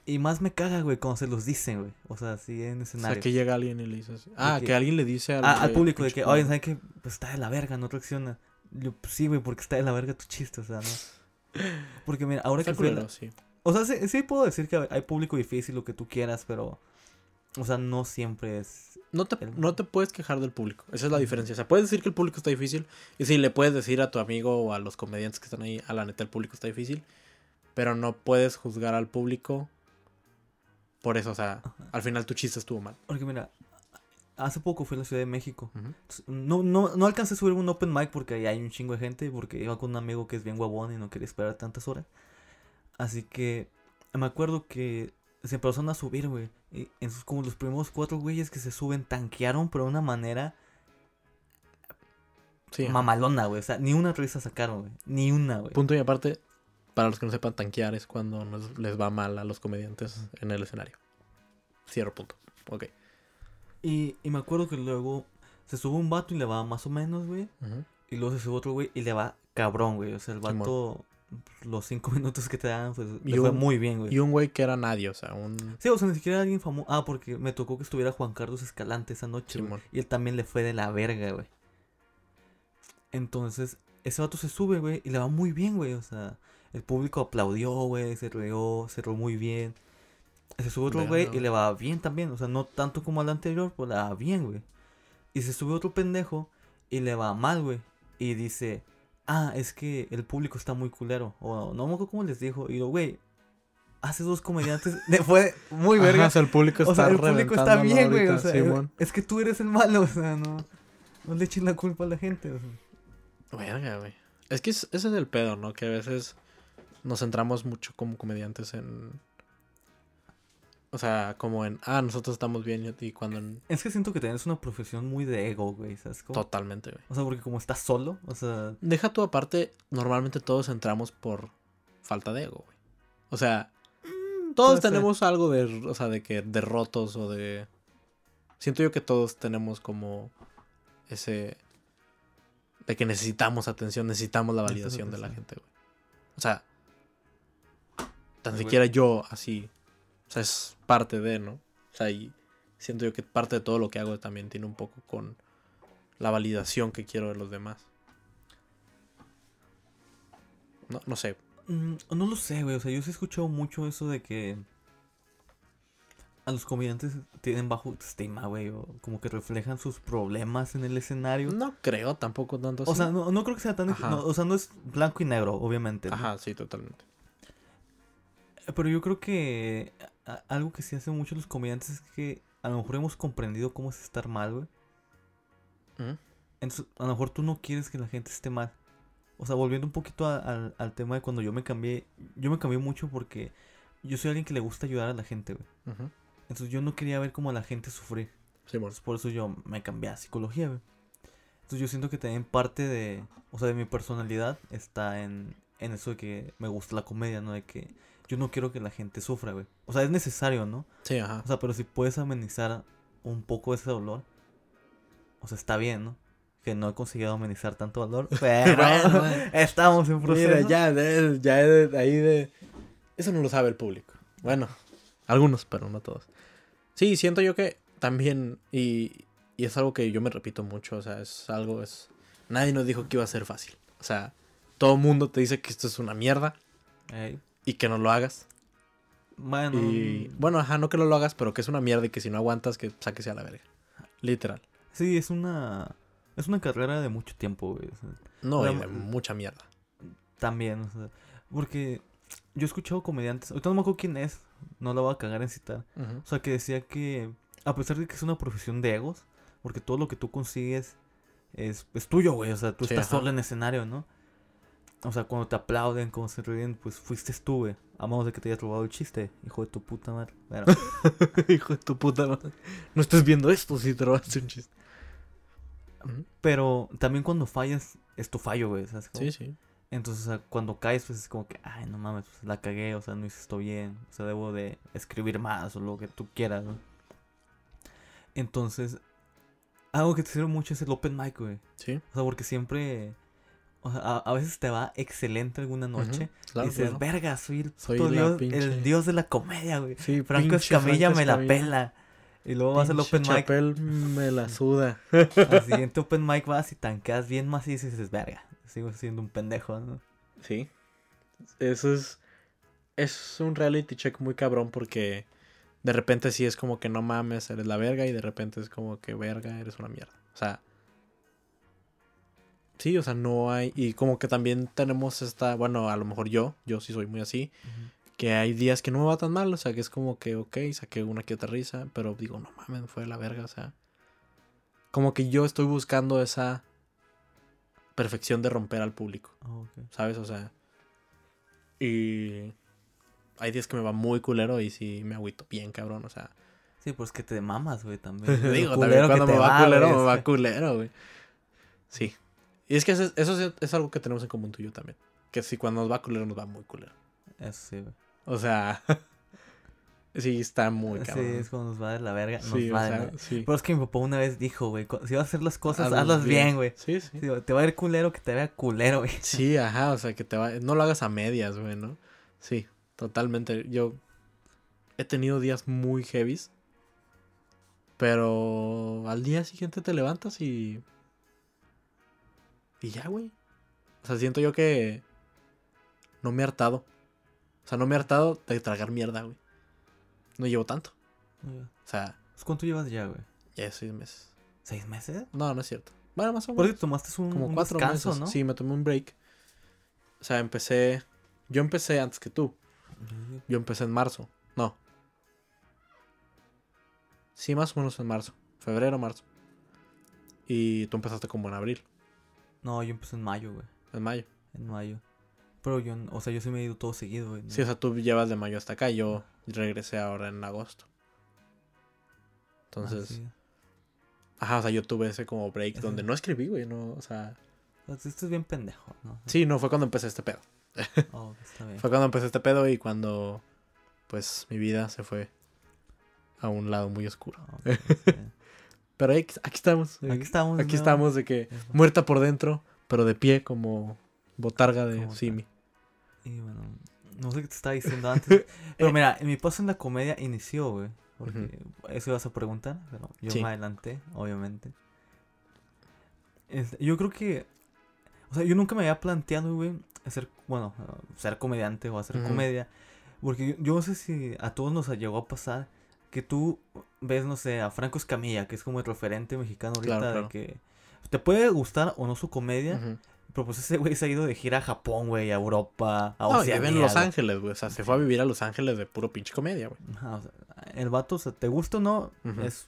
Y más me caga, güey, cuando se los dicen, güey. O sea, así en O escenario. sea, que llega alguien y le dice así. Ah, que- que alguien le dice al, Ah, al público de que, oye, culo". ¿saben qué? Pues está de la verga, no reacciona. Yo, pues, sí, güey, porque está de la verga tu chiste, o sea, ¿no? Porque mira, ahora Está que fui a la- culero, sí. O sea, sí, sí puedo decir que hay público difícil, lo que tú quieras, pero... O sea, no siempre es... No te, El- no te puedes quejar del público. Esa es la diferencia. O sea, puedes decir que el público está difícil. Y sí, le puedes decir a tu amigo o a los comediantes que están ahí, a la neta, el público está difícil. Pero no puedes juzgar al público por eso. O sea, al final tu chiste estuvo mal. Porque mira, hace poco fui a la Ciudad de México. No, no, no alcancé a subir un open mic porque ahí hay un chingo de gente, porque iba con un amigo que es bien guabón y no quería esperar tantas horas. Así que me acuerdo que se empezaron a subir, güey. Y en sus, como los primeros cuatro güeyes que se suben tanquearon, pero de una manera Sí. mamalona, güey. O sea, ni una risa sacaron, güey. Ni una, güey. Punto y aparte, para los que no sepan, tanquear es cuando nos- les va mal a los comediantes en el escenario. Cierro punto. Ok. Y, y me acuerdo que luego se sube un vato y le va más o menos, güey. Y luego se sube otro güey y le va cabrón, güey. O sea, el vato, los cinco minutos que te dan, pues Y le fue muy bien, güey. Y un güey que era nadie, o sea, un... Sí, o sea, ni siquiera alguien famoso. Ah, porque me tocó que estuviera Juan Carlos Escalante esa noche, güey. Y él también le fue de la verga, güey. Entonces, ese vato se sube, güey, y le va muy bien, güey. O sea, el público aplaudió, güey, se rió, se rió muy bien. Se sube otro güey y le va bien también. O sea, no tanto como al anterior, pero le va bien, güey. Y se sube otro pendejo y le va mal, güey. Y dice, ah, es que el público está muy culero. O no me acuerdo cómo les dijo. Y digo, güey, hace dos comediantes. fue muy Ajá, verga. o sea, el público está O sea, el público está bien, güey. O sea, es que tú eres el malo. O sea, no, no le eches la culpa a la gente. o sea. Verga, güey. Es que es- ese es el pedo, ¿no? Que a veces nos centramos mucho como comediantes en... O sea, como en, ah, nosotros estamos bien y cuando en... Es que siento que tienes una profesión muy de ego, güey. ¿Sabes cómo? Totalmente, güey. O sea, porque como estás solo, o sea, Deja tú aparte, normalmente todos entramos por falta de ego, güey. O sea, todos puede ser. tenemos algo de, o sea, de que de rotos o de... Siento yo que todos tenemos como ese... De que necesitamos atención, necesitamos la validación de la gente, güey. O sea, tan siquiera yo así, o sea, es parte de, ¿no? O sea, y siento yo que parte de todo lo que hago también tiene un poco con la validación que quiero de los demás. No, no sé. mm, no lo sé, güey. O sea, yo sí he escuchado mucho eso de que a los comediantes tienen bajo autoestima, güey. O como que reflejan sus problemas en el escenario. No creo tampoco tanto así. O sea, no, no creo que sea tan... No, o sea, no es blanco y negro, obviamente. ¿no? Ajá, sí, totalmente. Pero yo creo que a- algo que sí hacen mucho los comediantes es que a lo mejor hemos comprendido cómo es estar mal, güey. Ujú. Entonces, a lo mejor tú no quieres que la gente esté mal. O sea, volviendo un poquito a- al, al tema de cuando yo me cambié. Yo me cambié mucho porque yo soy alguien que le gusta ayudar a la gente, güey. Entonces yo no quería ver cómo a la gente sufrir. Sí, bueno. Entonces, por eso yo me cambié a psicología, güey. Entonces yo siento que también parte de, o sea, de mi personalidad está en, en eso de que me gusta la comedia, ¿no? De que yo no quiero que la gente sufra, güey. O sea, es necesario, ¿no? Sí, ajá. O sea, pero si puedes amenizar un poco ese dolor, o sea, está bien, ¿no? Que no he conseguido amenizar tanto dolor, pero Bueno, estamos en proceso. Mira, ya, de, ya de, ahí de... Eso no lo sabe el público. Bueno, algunos, pero no todos. Sí, siento yo que también, y, y es algo que yo me repito mucho, o sea, es algo, es... Nadie nos dijo que iba a ser fácil. O sea, todo el mundo te dice que esto es una mierda y que no lo hagas. Bueno, Y bueno, ajá, no que no lo hagas, pero que es una mierda y que si no aguantas, que sáquese a la verga. Literal. sí, es una, es una carrera de mucho tiempo, güey. o sea, No, y de mucha mierda. también, o sea, porque yo he escuchado comediantes, ahorita no me acuerdo quién es, no la voy a cagar en citar. O sea, que decía que a pesar de que es una profesión de egos, porque todo lo que tú consigues es, es tuyo, güey. O sea, tú Sí, estás ajá. solo en escenario, ¿no? O sea, cuando te aplauden, cuando se ríen, pues fuiste tú, güey. A menos de que te hayas robado el chiste, hijo de tu puta madre. Hijo de tu puta madre. No estés viendo esto si te robaste un chiste. Pero también cuando fallas, es tu fallo, güey. Sí, sí. Entonces, o sea, cuando caes, pues es como que, ay, no mames, pues, la cagué, o sea, no hice esto bien. O sea, debo de escribir más o lo que tú quieras, ¿no? Entonces, algo que te sirve mucho es el open mic, güey. Sí. O sea, porque siempre. O sea, a, a veces te va excelente alguna noche. Claro, y dices, claro. verga, soy el, Soy dios, pinche- el dios de la comedia, güey. Sí, Franco Escamilla Franco me la pela. Y luego vas al open mic. Chapel me la suda. Al siguiente open mic vas y tanqueas bien más y dices, verga, sigo siendo un pendejo, ¿no? Sí. Eso es. Es un reality check muy cabrón porque de repente sí es como que no mames, eres la verga y de repente es como que verga, eres una mierda. O sea. Sí, o sea, no hay. Y como que también tenemos esta. Bueno, a lo mejor yo, yo sí soy muy así. Que hay días que no me va tan mal. O sea, que es como que, ok, saqué una que otra risa. Pero digo, no mames, fue la verga. O sea. Como que yo estoy buscando esa perfección de romper al público. Ok. ¿Sabes? O sea. Y. Hay días que me va muy culero y sí me agüito bien, cabrón. O sea. Sí, pues que te mamas, güey, también. Digo, también cuando me va culero, me va culero, güey. Sí. Y es que eso, eso es, algo que tenemos en común tú y yo también. Que si cuando nos va culero, nos va muy culero. Eso sí, güey. O sea. sí, está muy Sí, cabrón. es cuando nos va de la verga. Nos Sí, va de sea, la- sí. Pero es que mi papá una vez dijo, güey, si vas a hacer las cosas, Hazlas hazlas bien, güey. Sí, sí. Te va a ir culero que te vea culero, güey. Sí, ajá, o sea, que te va... No lo hagas a medias, güey, ¿no? Sí, totalmente. Yo he tenido días muy heavies, pero al día siguiente te levantas y... Y ya, güey. O sea, siento yo que no me he hartado. O sea, no me he hartado de tragar mierda, güey. No llevo tanto. O sea, Pues, ¿Cuánto llevas ya, güey? ya seis meses. ¿Seis meses? No, no es cierto. Bueno, más o menos. eso tomaste un, Como un cuatro descanso, meses. ¿no? Sí, me tomé un break. O sea, empecé. Yo empecé antes que tú. Yo empecé en marzo. No. Sí, más o menos en marzo. Febrero, marzo. Y tú empezaste como en abril, No, yo empecé en mayo, güey. en mayo. En mayo. Pero yo, o sea, yo sí me he ido todo seguido, güey. ¿no? Sí, o sea, tú llevas de mayo hasta acá yo regresé ahora en agosto. Ah, Entonces, sí. ajá, o sea, yo tuve ese como break donde no escribí, güey, no, o sea, Esto es bien pendejo, ¿no? sí, no fue cuando empecé este pedo. Oh, está bien. Fue cuando empecé este pedo y cuando, pues, mi vida se fue a un lado muy oscuro. Oh, bien. Pero aquí, aquí estamos. Aquí estamos. Aquí ¿no? estamos de que muerta por dentro, pero de pie como botarga de Como Simi. Y bueno, no sé qué te estaba diciendo antes. Pero Eh. mira, mi paso en la comedia inició, güey. Porque eso ibas a preguntar, pero yo Sí. me adelanté, obviamente. Este, yo creo que. O sea, yo nunca me había planteado, güey, hacer, bueno, ser comediante o hacer comedia. Porque yo, yo no sé si a todos nos llegó a pasar que tú ves, no sé, a Franco Escamilla, que es como el referente mexicano ahorita Claro, de que te puede gustar o no su comedia, pero pues ese güey se ha ido de gira a Japón, güey, a Europa, a No, y vive Oceanía, en Los. Ángeles, güey. O sea, se fue a vivir a Los Ángeles de puro pinche comedia, güey. Ajá, o sea, el vato, o sea, te gusta o no, es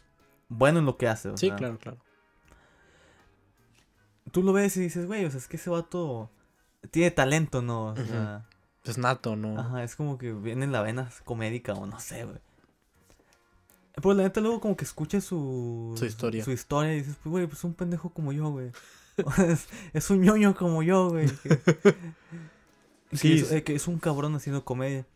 bueno en lo que hace. o Sí, sea, claro, claro. Tú lo ves y dices, güey, o sea, es que ese vato tiene talento, ¿no? O sea, Es nato, ¿no? ajá, es como que viene en la vena comédica o no sé, güey. Pero la neta luego como que escuchas su... Su historia. Su historia y dices, pues, güey, pues un pendejo como yo, güey. Es, es un ñoño como yo, güey. Que, que Sí, es, eh, que es un cabrón haciendo comedia.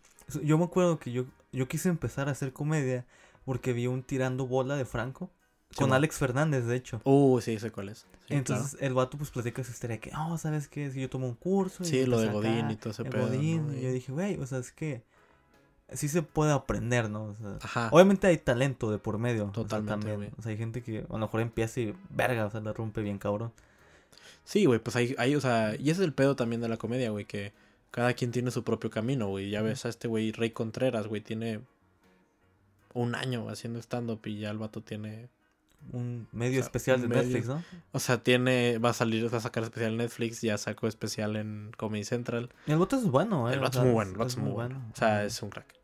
Yo me acuerdo que yo, yo quise empezar a hacer comedia porque vi un tirando bola de Franco. Con. Alex Fernández, de hecho. Uh, sí, sé cuál es. Sí, Entonces el vato pues platica su historia que, oh, ¿sabes qué? Que yo tomo un curso. y Sí, lo de acá, Godín y todo ese pedo. Godín", ¿no? Y yo dije, güey, o sea, es que sí se puede aprender, ¿no? O sea, Ajá. obviamente hay talento de por medio. o sea, Totalmente, también. güey. O sea, hay gente que a lo mejor empieza y verga, o sea, la rompe bien cabrón. Sí, güey, pues hay, hay, o sea, y ese es el pedo también de la comedia, güey, que cada quien tiene su propio camino, güey. Ya ves a este güey, Rey Contreras, güey, tiene un año haciendo stand-up y ya el vato tiene, Un medio O sea, especial de medio- Netflix, ¿no? o sea, tiene, va a salir, va a sacar especial en Netflix, ya sacó especial en Comedy Central. El vato es bueno, ¿eh? El o vato sea, es muy bueno, el vato es muy bueno. O sea, es un crack.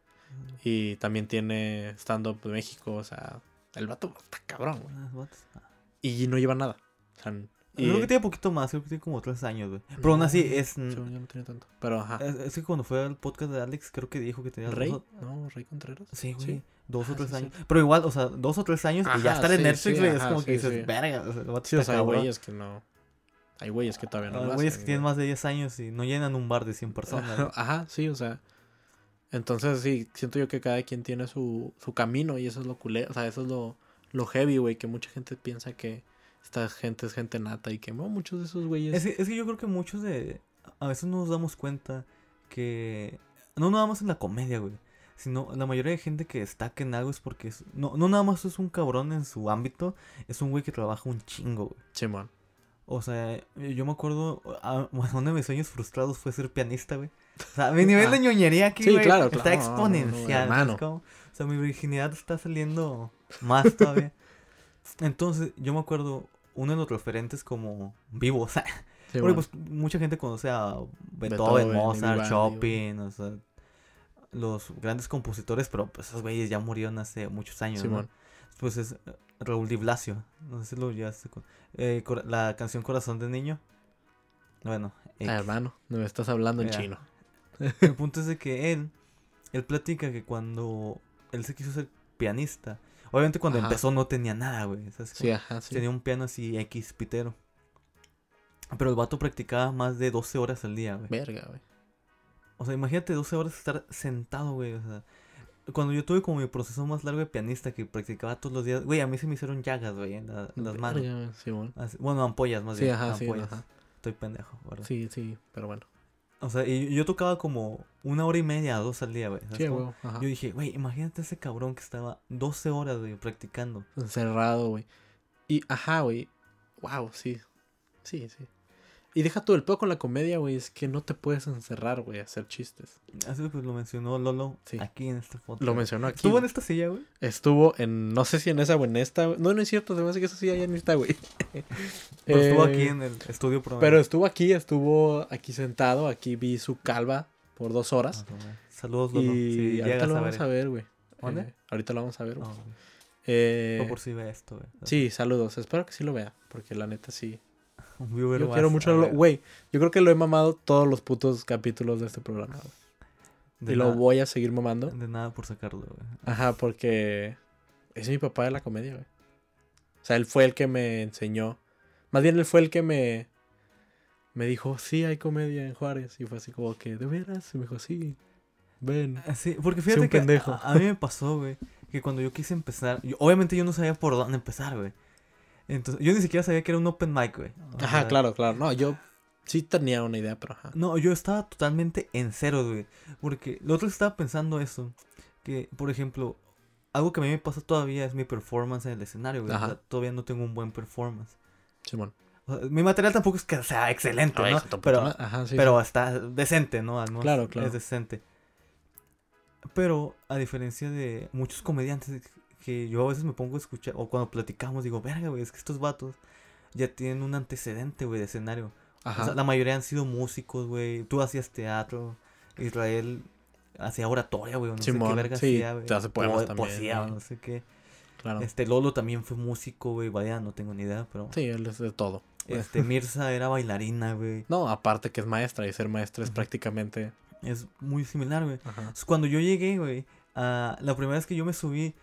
Y también tiene stand-up de México, o sea, el vato está cabrón, güey. Ah, Y no lleva nada. O sea, y, Creo que tiene poquito más, creo que tiene como tres años, güey. Pero aún así es... Según yo no tiene tanto. Pero ajá. Es, es que cuando fue al podcast de Alex, creo que dijo que tenía Rey, dos, no, Rey Contreras. Sí, güey. Dos o Ah, tres sí, años. sí. Pero igual, o sea, dos o tres años y ya estar en Netflix, güey, es como que dices, verga, o sea, vato Sí, o sea, hay güeyes que no. Hay güeyes que todavía no Hay güeyes que tienen más de 10 años y no llenan un bar de 100 personas. Ajá, sí, o sea. Entonces, sí, siento yo que cada quien tiene su, su camino y eso es lo culé. O sea, eso es lo, lo heavy, güey, que mucha gente piensa que esta gente es gente nata y que no, muchos de esos güeyes. es, que, es que yo creo que muchos de... A veces no nos damos cuenta que... No nada más en la comedia, güey. Sino la mayoría de gente que destaca en algo es porque... es- no, no nada más es un cabrón en su ámbito. Es un güey que trabaja un chingo, güey. Simón. O sea, yo me acuerdo, uno de mis sueños frustrados fue ser pianista, güey. O sea, mi nivel de Ah. ñoñería aquí, Sí, güey, claro, está claro, no, no, no, exponencial. hermano. ¿sabes cómo? O sea, mi virginidad está saliendo más todavía. Entonces, yo me acuerdo, uno de los referentes como vivos, porque Simón. pues mucha gente conoce a Beethoven, Beethoven, Mozart, Vivaldi, Chopin, o sea, los grandes compositores, pero pues esos güeyes ya murieron hace muchos años, ¿no? Pues es eh, Raúl Di Blasio. No sé si lo llevaste con. eh, la canción Corazón de Niño. Bueno, X. Ah, hermano, me estás hablando en chino. el punto es de que él. Él platica que cuando él se quiso ser pianista. Obviamente cuando Ajá. empezó no tenía nada, güey. ¿sabes Sí, ajá, sí. Tenía un piano así X pitero. Pero el vato practicaba más de 12 horas al día, güey. Verga, güey. O sea, imagínate 12 horas estar sentado, güey. O sea, cuando yo tuve como mi proceso más largo de pianista que practicaba todos los días, güey, a mí se me hicieron llagas, güey, en, la- en las manos. Güey, Simón. Así- bueno, ampollas más Sí, bien. ajá, sí, ampollas. ajá. Estoy pendejo, ¿verdad? Sí, sí, pero bueno. O sea, y yo tocaba como una hora y media, dos al día, güey. ¿sabes Sí, güey. Yo dije, güey, imagínate ese cabrón que estaba 12 horas, güey, practicando. Encerrado, güey. Y, ajá, güey. Wow, sí. Sí, sí. Y deja todo el pedo con la comedia, güey. Es que no te puedes encerrar, güey, a hacer chistes. Así pues lo mencionó Lolo Sí. aquí en esta foto. Lo mencionó aquí. ¿Estuvo en esta silla, güey? Estuvo en. No sé si en esa o en esta. güey. No, no es cierto. Se me hace que esa sí ya ni está, güey. Pero estuvo Eh, aquí en el estudio promedio. Pero estuvo aquí, estuvo aquí sentado. Aquí vi su calva por dos horas. No, Saludos, Lolo. y si ahorita llegas lo vamos a ver, güey. ¿Dónde? Eh, ahorita lo vamos a ver, güey. No, Eh, no por si ve esto, güey. sí, saludos. Espero que sí lo vea. Porque la neta sí. Un viewer Yo más, quiero mucho. Güey, yo creo que lo he mamado todos los putos capítulos de este programa. güey. De Y lo voy a seguir mamando. De nada por sacarlo, güey. Ajá, porque es mi papá de la comedia, güey. O sea, él fue el que me enseñó. Más bien él fue el que me me dijo, sí, hay comedia en Juárez. Y fue así como que, ¿de veras? Y me dijo, sí, ven. Ah, Sí, porque fíjate un que pendejo. A, a mí me pasó, güey, que cuando yo quise empezar, yo- obviamente yo no sabía por dónde empezar, güey. Entonces, yo ni siquiera sabía que era un open mic, güey. O Ajá, sea, claro, claro. No, yo sí tenía una idea, pero ajá. No, yo estaba totalmente en cero, güey. Porque lo otro estaba pensando eso. Que, por ejemplo, algo que a mí me pasa todavía es mi performance en el escenario, güey. O sea, todavía no tengo un buen performance. Simón. O sea, mi material tampoco es que sea excelente, Ay, ¿no? Pero. Ajá, sí, pero está decente, ¿no? Menos Claro, claro. Es decente. Pero, a diferencia de muchos comediantes que yo a veces me pongo a escuchar, o cuando platicamos, digo, verga, güey, es que estos vatos ya tienen un antecedente, güey, de escenario. Ajá. O sea, la mayoría han sido músicos, güey. Tú hacías teatro. Israel hacía oratoria, güey. o No sé Simón, qué verga sí, hacía, güey. te hace poemas Po- también, Poesía, o güey. no sé qué. claro. Este, Lolo también fue músico, güey. Vaya, no tengo ni idea, pero... Sí, él es de todo. Este, Mirza era bailarina, güey. No, aparte que es maestra y ser maestra es prácticamente. Es muy similar, güey. Ajá. Cuando yo llegué, güey, a la primera vez que yo me subí,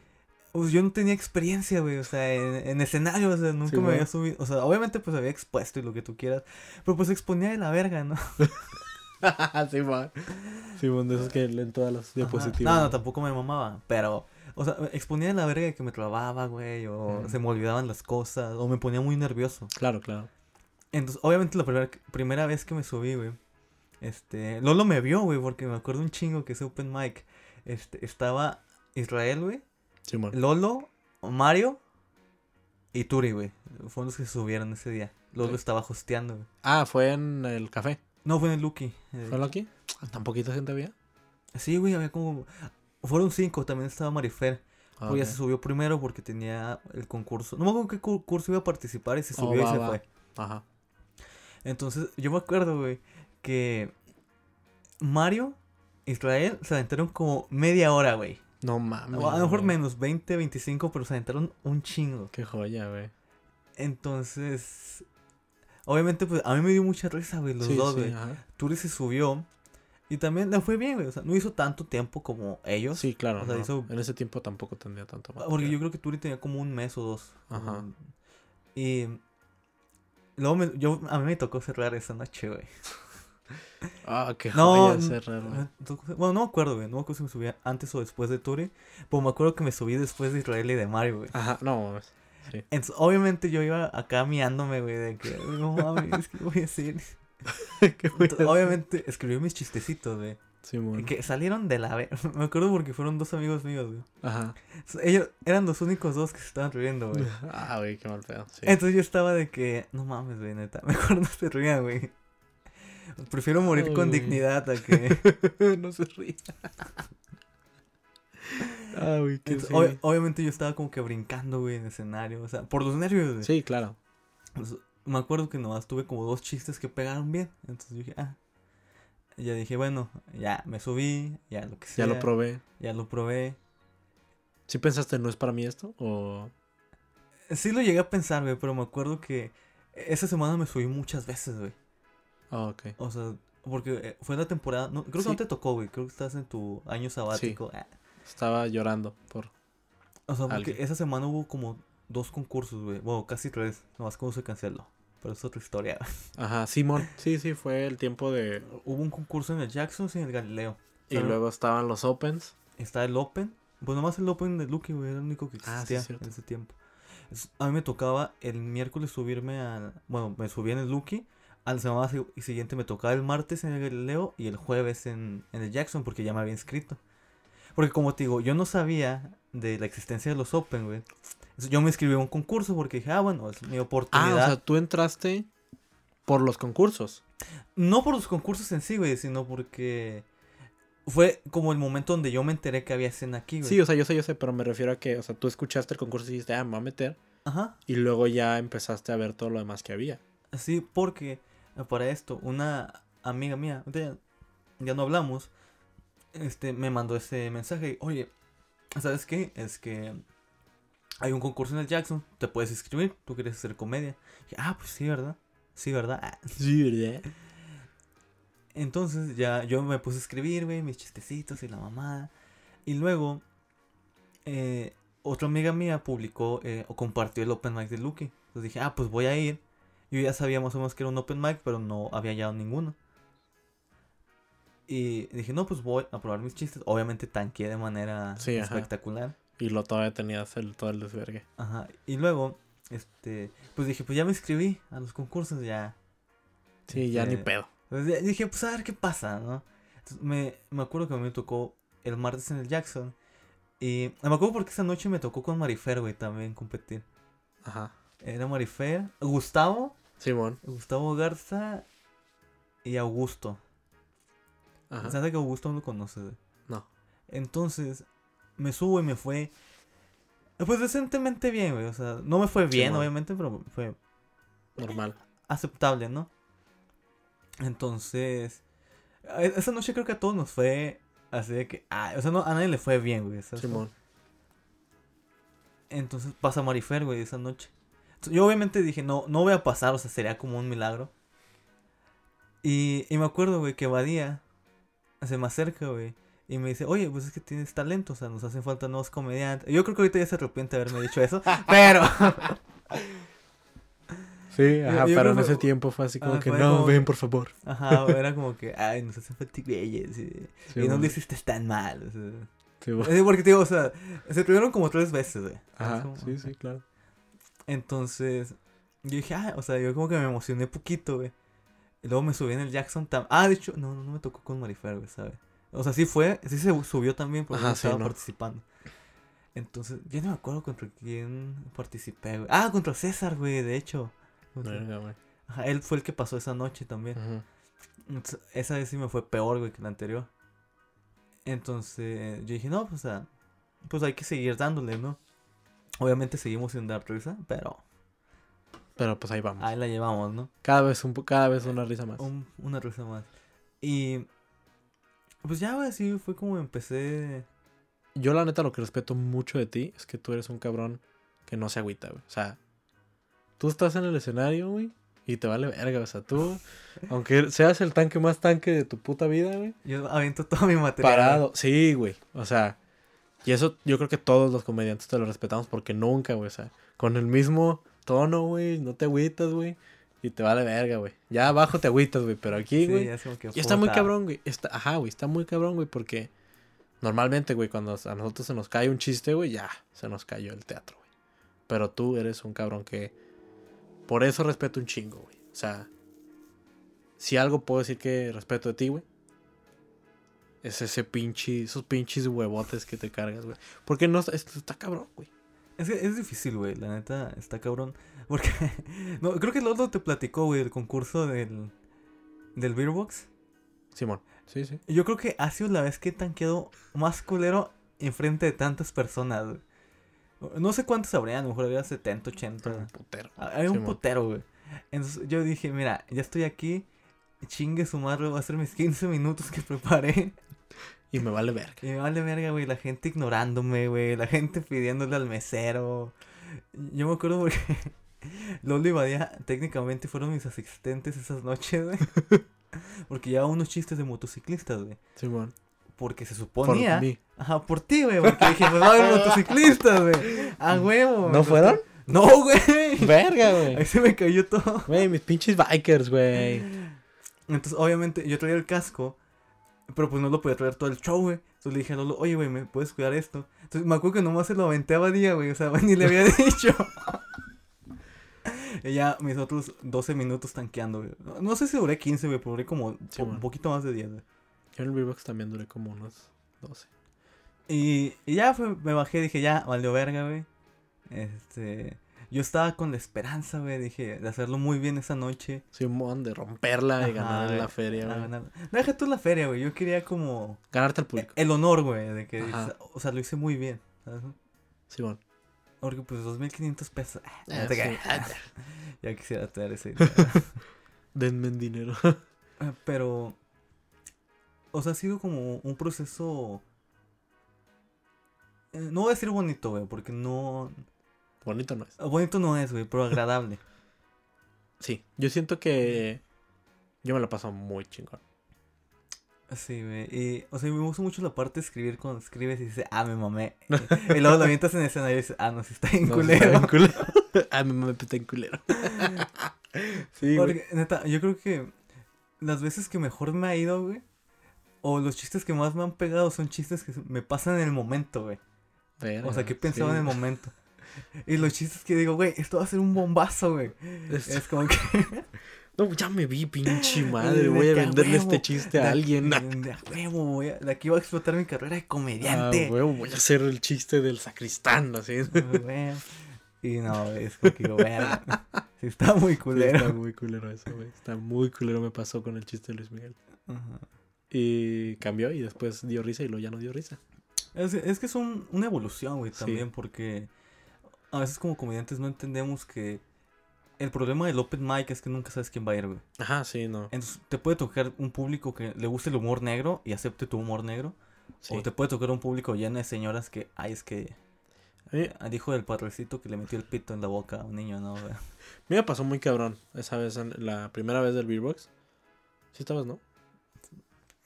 pues yo no tenía experiencia, güey, o sea, en, en escenario, o sea, nunca Sí, me güey. había subido, o sea, obviamente pues había expuesto y lo que tú quieras, pero pues exponía de la verga, ¿no? Simón. Simón, de esos que leen todas las diapositivas. No, no, tampoco me mamaba, pero, o sea, exponía de la verga que me trababa, güey, o se me olvidaban las cosas, o me ponía muy nervioso. Claro, claro. Entonces, obviamente la primera, primera vez que me subí, güey, este, Lolo me vio, güey, porque me acuerdo un chingo que ese open mic, este, estaba Israel, güey, Lolo, Mario y Turi, güey. Fueron los que se subieron ese día. Lolo Sí. estaba hosteando, güey. Ah, fue en el café. No, fue en el Lucky. eh, ¿Fue aquí? ¿Tan poquita gente había? Sí, güey, había como... Fueron cinco, también estaba Marifer. Ah, ok. se subió primero porque tenía el concurso. No me acuerdo qué concurso iba a participar y se Oh, subió va, y se va. fue. Ajá. Entonces, yo me acuerdo, güey, que Mario, Israel, se aventaron como media hora, güey. No mames. O a lo mejor güey. menos, 20, 25, pero se aventaron un chingo. Qué joya, güey. Entonces, obviamente, pues a mí me dio mucha risa, güey, los Sí, dos, sí, güey. ajá. Turi se subió y también le fue bien, güey. O sea, no hizo tanto tiempo como ellos. Sí, claro. O sea, no. hizo- En ese tiempo tampoco tendría tanto Porque material. yo creo que Turi tenía como un mes o dos. Ajá. Y luego me- yo, a mí me tocó cerrar esa noche, güey. Ah, qué No, joya raro, bueno, no me acuerdo, güey. No me acuerdo si me subía antes o después de Turi. Pero me acuerdo que me subí después de Israel y de Mario, güey. Ajá, no mames. Sí. Entonces, obviamente yo iba acá miándome, güey, de que, no mames, ¿qué voy a decir? Qué joya. Entonces, obviamente escribí mis chistecitos, güey. Simón. Que salieron de la... Me acuerdo porque fueron dos amigos míos, güey. Ajá. Ellos eran los únicos dos que se estaban riendo, güey. Ah, güey, qué mal pedo. Sí. Entonces yo estaba de que, no mames, güey, neta, mejor no se rían, güey. Prefiero morir con dignidad a que... no se ríe. ah, güey, qué Entonces, sí. ob- obviamente yo estaba como que brincando, güey, en el escenario, o sea, por los nervios, güey. Sí, claro. Pues, me acuerdo que nomás tuve como dos chistes que pegaron bien, entonces yo dije, ah. Y ya dije, bueno, ya me subí, ya lo que sea. Ya lo probé. Ya lo probé. ¿Sí pensaste no es para mí esto? O. Sí lo llegué a pensar, güey, pero me acuerdo que esa semana me subí muchas veces, güey. Ah, ok. O sea, porque eh, fue la temporada. No, creo que Sí. no te tocó, güey. Creo que estás en tu año sabático. Ah, Estaba llorando por. O sea, porque Alguien. esa semana hubo como dos concursos, güey. Bueno, casi tres. Nomás como se canceló. Pero es otra historia. Ajá, Simón. Sí, sí, fue el tiempo de. hubo un concurso en el Jackson y en el Galileo. Y luego estaban los Opens. Está el Open. Pues nomás el Open de Lucky, güey. Era el único que Ah, sí, existía en ese tiempo. A mí me tocaba el miércoles subirme al. Bueno, me subí en el Lucky. Al semana si- siguiente me tocaba el martes en el Galileo y el jueves en, en el Jackson porque ya me había inscrito. Porque como te digo, yo no sabía de la existencia de los Open, güey. Yo me inscribí a un concurso porque dije, ah, bueno, es mi Ah, oportunidad. o sea, tú entraste por los concursos. No por los concursos en sí, güey, sino porque fue como el momento donde yo me enteré que había escena aquí, güey. Sí, o sea, yo sé, yo sé, pero me refiero a que, o sea, tú escuchaste el concurso y dijiste, ah, me voy a meter. Ajá. Y luego ya empezaste a ver todo lo demás que había. Sí, porque para esto, una amiga mía, ya, ya no hablamos, este, me mandó ese mensaje. Oye, ¿sabes qué? Es que hay un concurso en el Jackson, te puedes inscribir, tú quieres hacer comedia. Y ah, pues sí, ¿verdad? Sí, ¿verdad? Sí, ¿verdad? Entonces ya yo me puse a escribir, güey, mis chistecitos y la mamada. Y luego, eh, otra amiga mía publicó eh, o compartió el open mic de Lucky. Entonces dije, ah, pues voy a ir. Yo ya sabía más o menos que era un open mic, pero no había hallado ninguno. Y dije, no, pues voy a probar mis chistes. Obviamente tanqué de manera Sí, ajá. espectacular. Y lo todavía tenías el, todo el desvergue. Ajá. Y luego, este, pues dije, pues ya me inscribí a los concursos, ya. Sí, ya ni Este, pedo. Pues dije, pues a ver qué pasa, ¿no? Entonces, me, me acuerdo que a mí me tocó el martes en el Jackson. Y me acuerdo porque esa noche me tocó con Marifer, güey, también competir. Ajá. Era Marifer, Gustavo, Simón. Gustavo Garza y Augusto. Ajá. ¿Sabes que Augusto no lo conoces? No. Entonces, me subo y me fue. Pues decentemente bien, güey. O sea, no me fue bien, Simón. obviamente, pero fue Normal. aceptable, ¿no? Entonces, esa noche creo que a todos nos fue así de que, ah, o sea, no, a nadie le fue bien, güey. ¿sabes? Simón. Entonces pasa Marifer, güey, esa noche. Yo obviamente dije, no, no voy a pasar, o sea, sería como un milagro. Y, y me acuerdo, güey, que Badía se me acerca, güey. Y me dice, oye, pues es que tienes talento, o sea, nos hacen falta nuevos comediantes. Yo creo que ahorita ya se arrepiente de haberme dicho eso, pero... Sí, ajá, yo pero en que- ese tiempo fue así como que no, como- ven por favor. Ajá, era como que, ay, nos hacen falta güeyes. Y, y no lo hiciste tan mal, o sea. Sí, porque, tío, o sea, se tuvieron como tres veces, güey. Ajá, Como- sí, sí, claro. Entonces, yo dije, ah, o sea, yo como que me emocioné poquito, güey. Y luego me subí en el Jackson tam Ah, de hecho, no, no, no me tocó con Marifer, güey, ¿sabes? O sea, sí fue, sí se subió también porque Ajá, yo sí, estaba no. participando. Entonces, yo no me acuerdo contra quién participé, güey. Ah, contra César, güey, de hecho. Contra- Verga, güey. Ajá, él fue el que pasó esa noche también. Entonces, Esa vez sí me fue peor, güey, que la anterior. Entonces, yo dije, no, pues, o sea, pues hay que seguir dándole, ¿no? Obviamente seguimos sin dar risa, pero Pero pues ahí vamos. ahí la llevamos, ¿no? Cada vez un cada vez una risa más. Un- una risa más. Y, pues ya, güey, así fue como empecé. Yo la neta lo que respeto mucho de ti es que tú eres un cabrón que no se agüita, güey. O sea, tú estás en el escenario, güey, y te vale verga, o sea, tú, aunque seas el tanque más tanque de tu puta vida, güey, Yo aviento todo mi material. parado. Sí, güey. O sea, y eso yo creo que todos los comediantes te lo respetamos porque nunca, güey, o sea, con el mismo tono, güey, no te agüitas, güey, y te vale verga, güey. Ya abajo te agüitas, güey, pero aquí, Sí, güey, ya es como que, y está muy cabrón, güey. Está, ajá, güey, está muy cabrón, güey, porque normalmente, güey, cuando a nosotros se nos cae un chiste, güey, ya se nos cayó el teatro, güey. Pero tú eres un cabrón que por eso respeto un chingo, güey. O sea, si algo puedo decir que respeto de ti, güey, es ese pinche, esos pinches huevotes que te cargas, güey. Porque no, es- está cabrón, güey. Es, que es difícil, güey, la neta, está cabrón. Porque, no, creo que Lolo te platicó, güey, el concurso del, del Beerbox. Simón, sí, sí. Yo creo que ha sido la vez que he tanqueado más culero enfrente de tantas personas, güey. No sé cuántos habría, a lo mejor había 70, 80. Un putero. Hay un putero, güey. Entonces yo dije, mira, ya estoy aquí. Chingue su madre, voy a hacer mis 15 minutos que preparé. Y me vale verga. Y me vale verga, güey. La gente ignorándome, güey. La gente pidiéndole al mesero. Yo me acuerdo porque Lolo y Badía técnicamente fueron mis asistentes esas noches, güey. Porque llevaba unos chistes de motociclistas, güey. Simón. Porque se Por suponía. mí. Ajá, por ti, güey. Porque dije, pues va a haber motociclistas, güey. A huevo. ¿No fueron? No, güey. Verga, güey. Ahí se me cayó todo. Güey, mis pinches bikers, güey. Entonces, obviamente, yo traía el casco, pero pues no lo podía traer todo el show, güey. Entonces le dije a Lolo, oye, güey, ¿me puedes cuidar esto? Entonces me acuerdo que nomás se lo aventé a Badía, güey, o sea, ni le había dicho. y ya mis otros 12 minutos tanqueando, güey. No, no sé si duré 15, güey, pero duré como Sí, po- un poquito más de 10, güey. Yo en el Beerbox también duré como unos 12. Y, y ya fue, me bajé, dije, ya, valió verga, güey. Este. Yo estaba con la esperanza, güey, dije, de hacerlo muy bien esa noche. Simón, de romperla y ganar güey, la feria, güey. ganar- No, deja tú la feria, güey, yo quería como Ganarte al público. el honor, güey, de que, Ajá. o sea, lo hice muy bien, ¿sabes? Simón. Porque pues 2.500 pesos, no Ah, te sí. ya quisiera tener ese dinero. Denme en dinero. Pero, o sea, ha sido como un proceso... eh, No voy a decir bonito, güey, porque no... Bonito no es. Bonito no es, güey, pero agradable. Sí, yo siento que yo me la paso muy chingón. Sí, güey. Y, o sea, me gusta mucho la parte de escribir cuando escribes y dices, ah, me mamé. y luego lo avientas en escena y dices, ah, no, sí está No, sí culero. está culero. ah, mi mamá está en culero. sí, güey. Porque, neta, yo creo que las veces que mejor me ha ido, güey, o los chistes que más me han pegado son chistes que me pasan en el momento, güey. O sea, que he pensado en el momento. Y los chistes que digo, güey, esto va a ser un bombazo, güey. Es- Es como que... No, ya me vi, pinche madre. Voy a venderle huevo, este chiste a alguien. De a huevo, voy a- de aquí va a explotar mi carrera de Ah, comediante. huevo, voy a hacer el chiste del sacristán, así. Sí. Y no, es como que digo. Sí, está muy culero. está muy culero eso, güey. Está muy culero me pasó con el chiste de Luis Miguel. Ajá. Y cambió y después dio risa y luego ya no dio risa. Es, es que es un- una evolución, güey, Sí. también, porque a veces como comediantes no entendemos que el problema del open mic es que nunca sabes quién va a ir, güey. Ajá, sí, no. Entonces, te puede tocar un público que le guste el humor negro y acepte tu humor negro. Sí. O te puede tocar un público lleno de señoras que, ay, es que mí, ah, dijo del padrecito que le metió el pito en la boca a un niño, ¿no? güey? me pasó muy cabrón esa vez, la primera vez del Beerbox. ¿Sí estabas, no?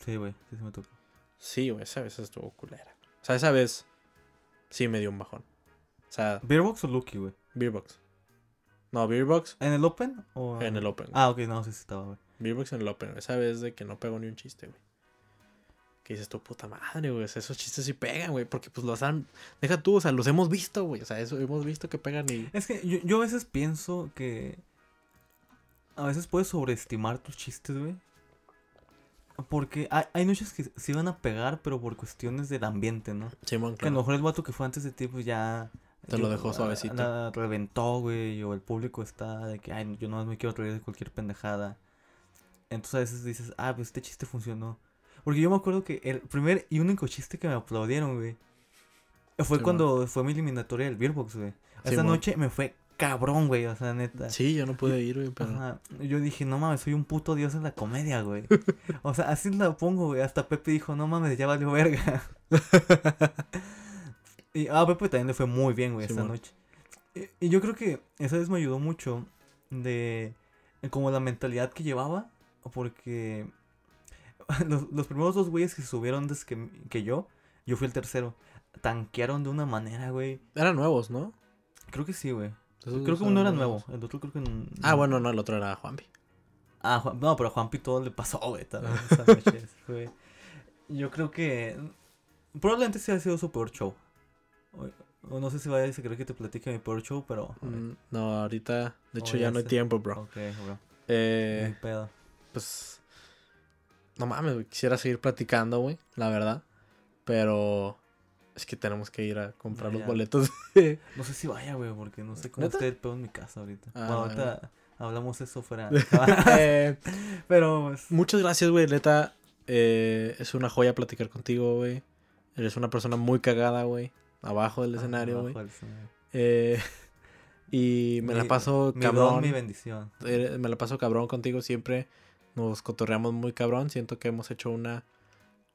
Sí, güey, sí se me tocó. Sí, güey, esa vez estuvo culera. O sea, esa vez sí me dio un bajón. O sea, ¿Beerbox o Lucky, güey? Beerbox. No, Beerbox ¿En el Open o...? en el Open. Ah, ok, no, sí, sí estaba, güey. Beerbox en el Open. Esa vez de que no pegó ni un chiste, güey. Que dices tu puta madre, güey. o sea, esos chistes sí pegan, güey. Porque pues los han. Deja tú, o sea, los hemos visto, güey. O sea, eso hemos visto que pegan y. Es que yo, yo a veces pienso que a veces puedes sobreestimar tus chistes, güey. Porque hay, hay noches que se van a pegar, pero por cuestiones del ambiente, ¿no? Simón, Que a lo claro. mejor el vato que fue antes de ti, pues ya... Te lo dejó suavecito. La reventó, güey, o el público está de que, ay, yo no me quiero reír de cualquier pendejada. Entonces a veces dices, ah, pues este chiste funcionó. Porque yo me acuerdo que el primer y único chiste que me aplaudieron, güey, fue Sí, cuando fue mi eliminatoria del Beerbox, güey. Esa noche me fue cabrón, güey, o sea, neta. Sí, yo no pude ir, güey, pero. Ajá. Yo dije, no mames, soy un puto dios en la comedia, güey. o sea, así la pongo, güey. Hasta Pepe dijo, no mames, ya valió verga. y a Pepe también le fue muy bien, güey, esa Simón. noche. Y, y yo creo que esa vez me ayudó mucho de como la mentalidad que llevaba, porque los, los primeros dos güeyes que se subieron antes que, que yo, yo fui el tercero. Tanquearon de una manera, güey. Eran nuevos, ¿no? Creo que sí, güey. Creo que uno era nuevo, el otro creo que... Ah, bueno, no, el otro era Juanpi. Ah, Juan- no, pero a Juanpi todo le pasó, güey. Yo creo que. Probablemente sí ha sido su peor show. O, no sé si vaya a querer que te platique mi peor show, pero. Mm, No, ahorita. De hecho, Oh, ya ya no hay tiempo, bro. Ok, bro. Eh, pedo. pues. No mames, güey. Quisiera seguir platicando, güey. La verdad. Pero. Es que tenemos que ir a comprar los boletos. No sé si vaya, güey, porque no sé cómo ¿Neta? está el pedo en mi casa ahorita. Ah, bueno. ahorita hablamos eso fuera. Eh, pero. pues, muchas gracias, güey. Neta. eh, es una joya platicar contigo, güey. Eres una persona muy cagada, güey. Abajo del escenario, abajo güey. escenario. Eh, y me la paso Mi don, cabrón. mi bendición. Eh, me la paso cabrón contigo siempre. Nos cotorreamos muy cabrón. Siento que hemos hecho una,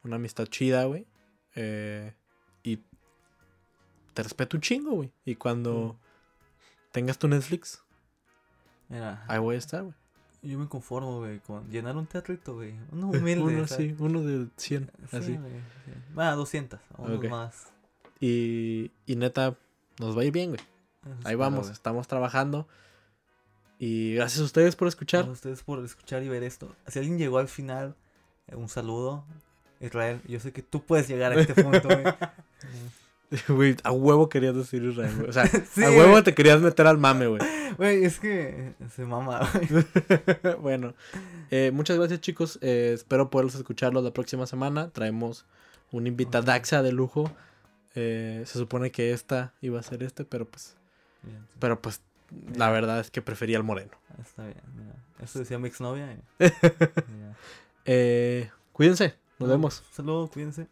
una amistad chida, güey. Eh, y te respeto un chingo, güey. Y cuando tengas tu Netflix, Mira, ahí voy a estar, güey. yo me conformo, güey, con llenar un teatrito, güey. Uno humilde. Uno, ¿sabes? sí, uno de 100, Sí, así. güey, sí. Ah, 200, unos Ok. más. Y, y neta, nos va a ir bien, güey. Eso Ahí espero, vamos, güey. estamos trabajando. Y gracias a ustedes por escuchar. A ustedes por escuchar y ver esto. Si alguien llegó al final, eh, un saludo. Israel, yo sé que tú puedes llegar a este punto, güey. Güey, a huevo querías decir Israel, güey. O sea, Sí, a huevo güey. te querías meter al mame, güey. Güey, es que se mama, güey. bueno, eh, muchas gracias chicos. Eh, espero poderlos escucharlos la próxima semana. Traemos un invitadaxa de lujo. Eh, se supone que esta iba a ser este, pero pues, Bien, sí. pero pues la verdad es que prefería el moreno. Está bien, mira. Eso decía mi exnovia. Eh, cuídense, nos vemos. Saludos, cuídense.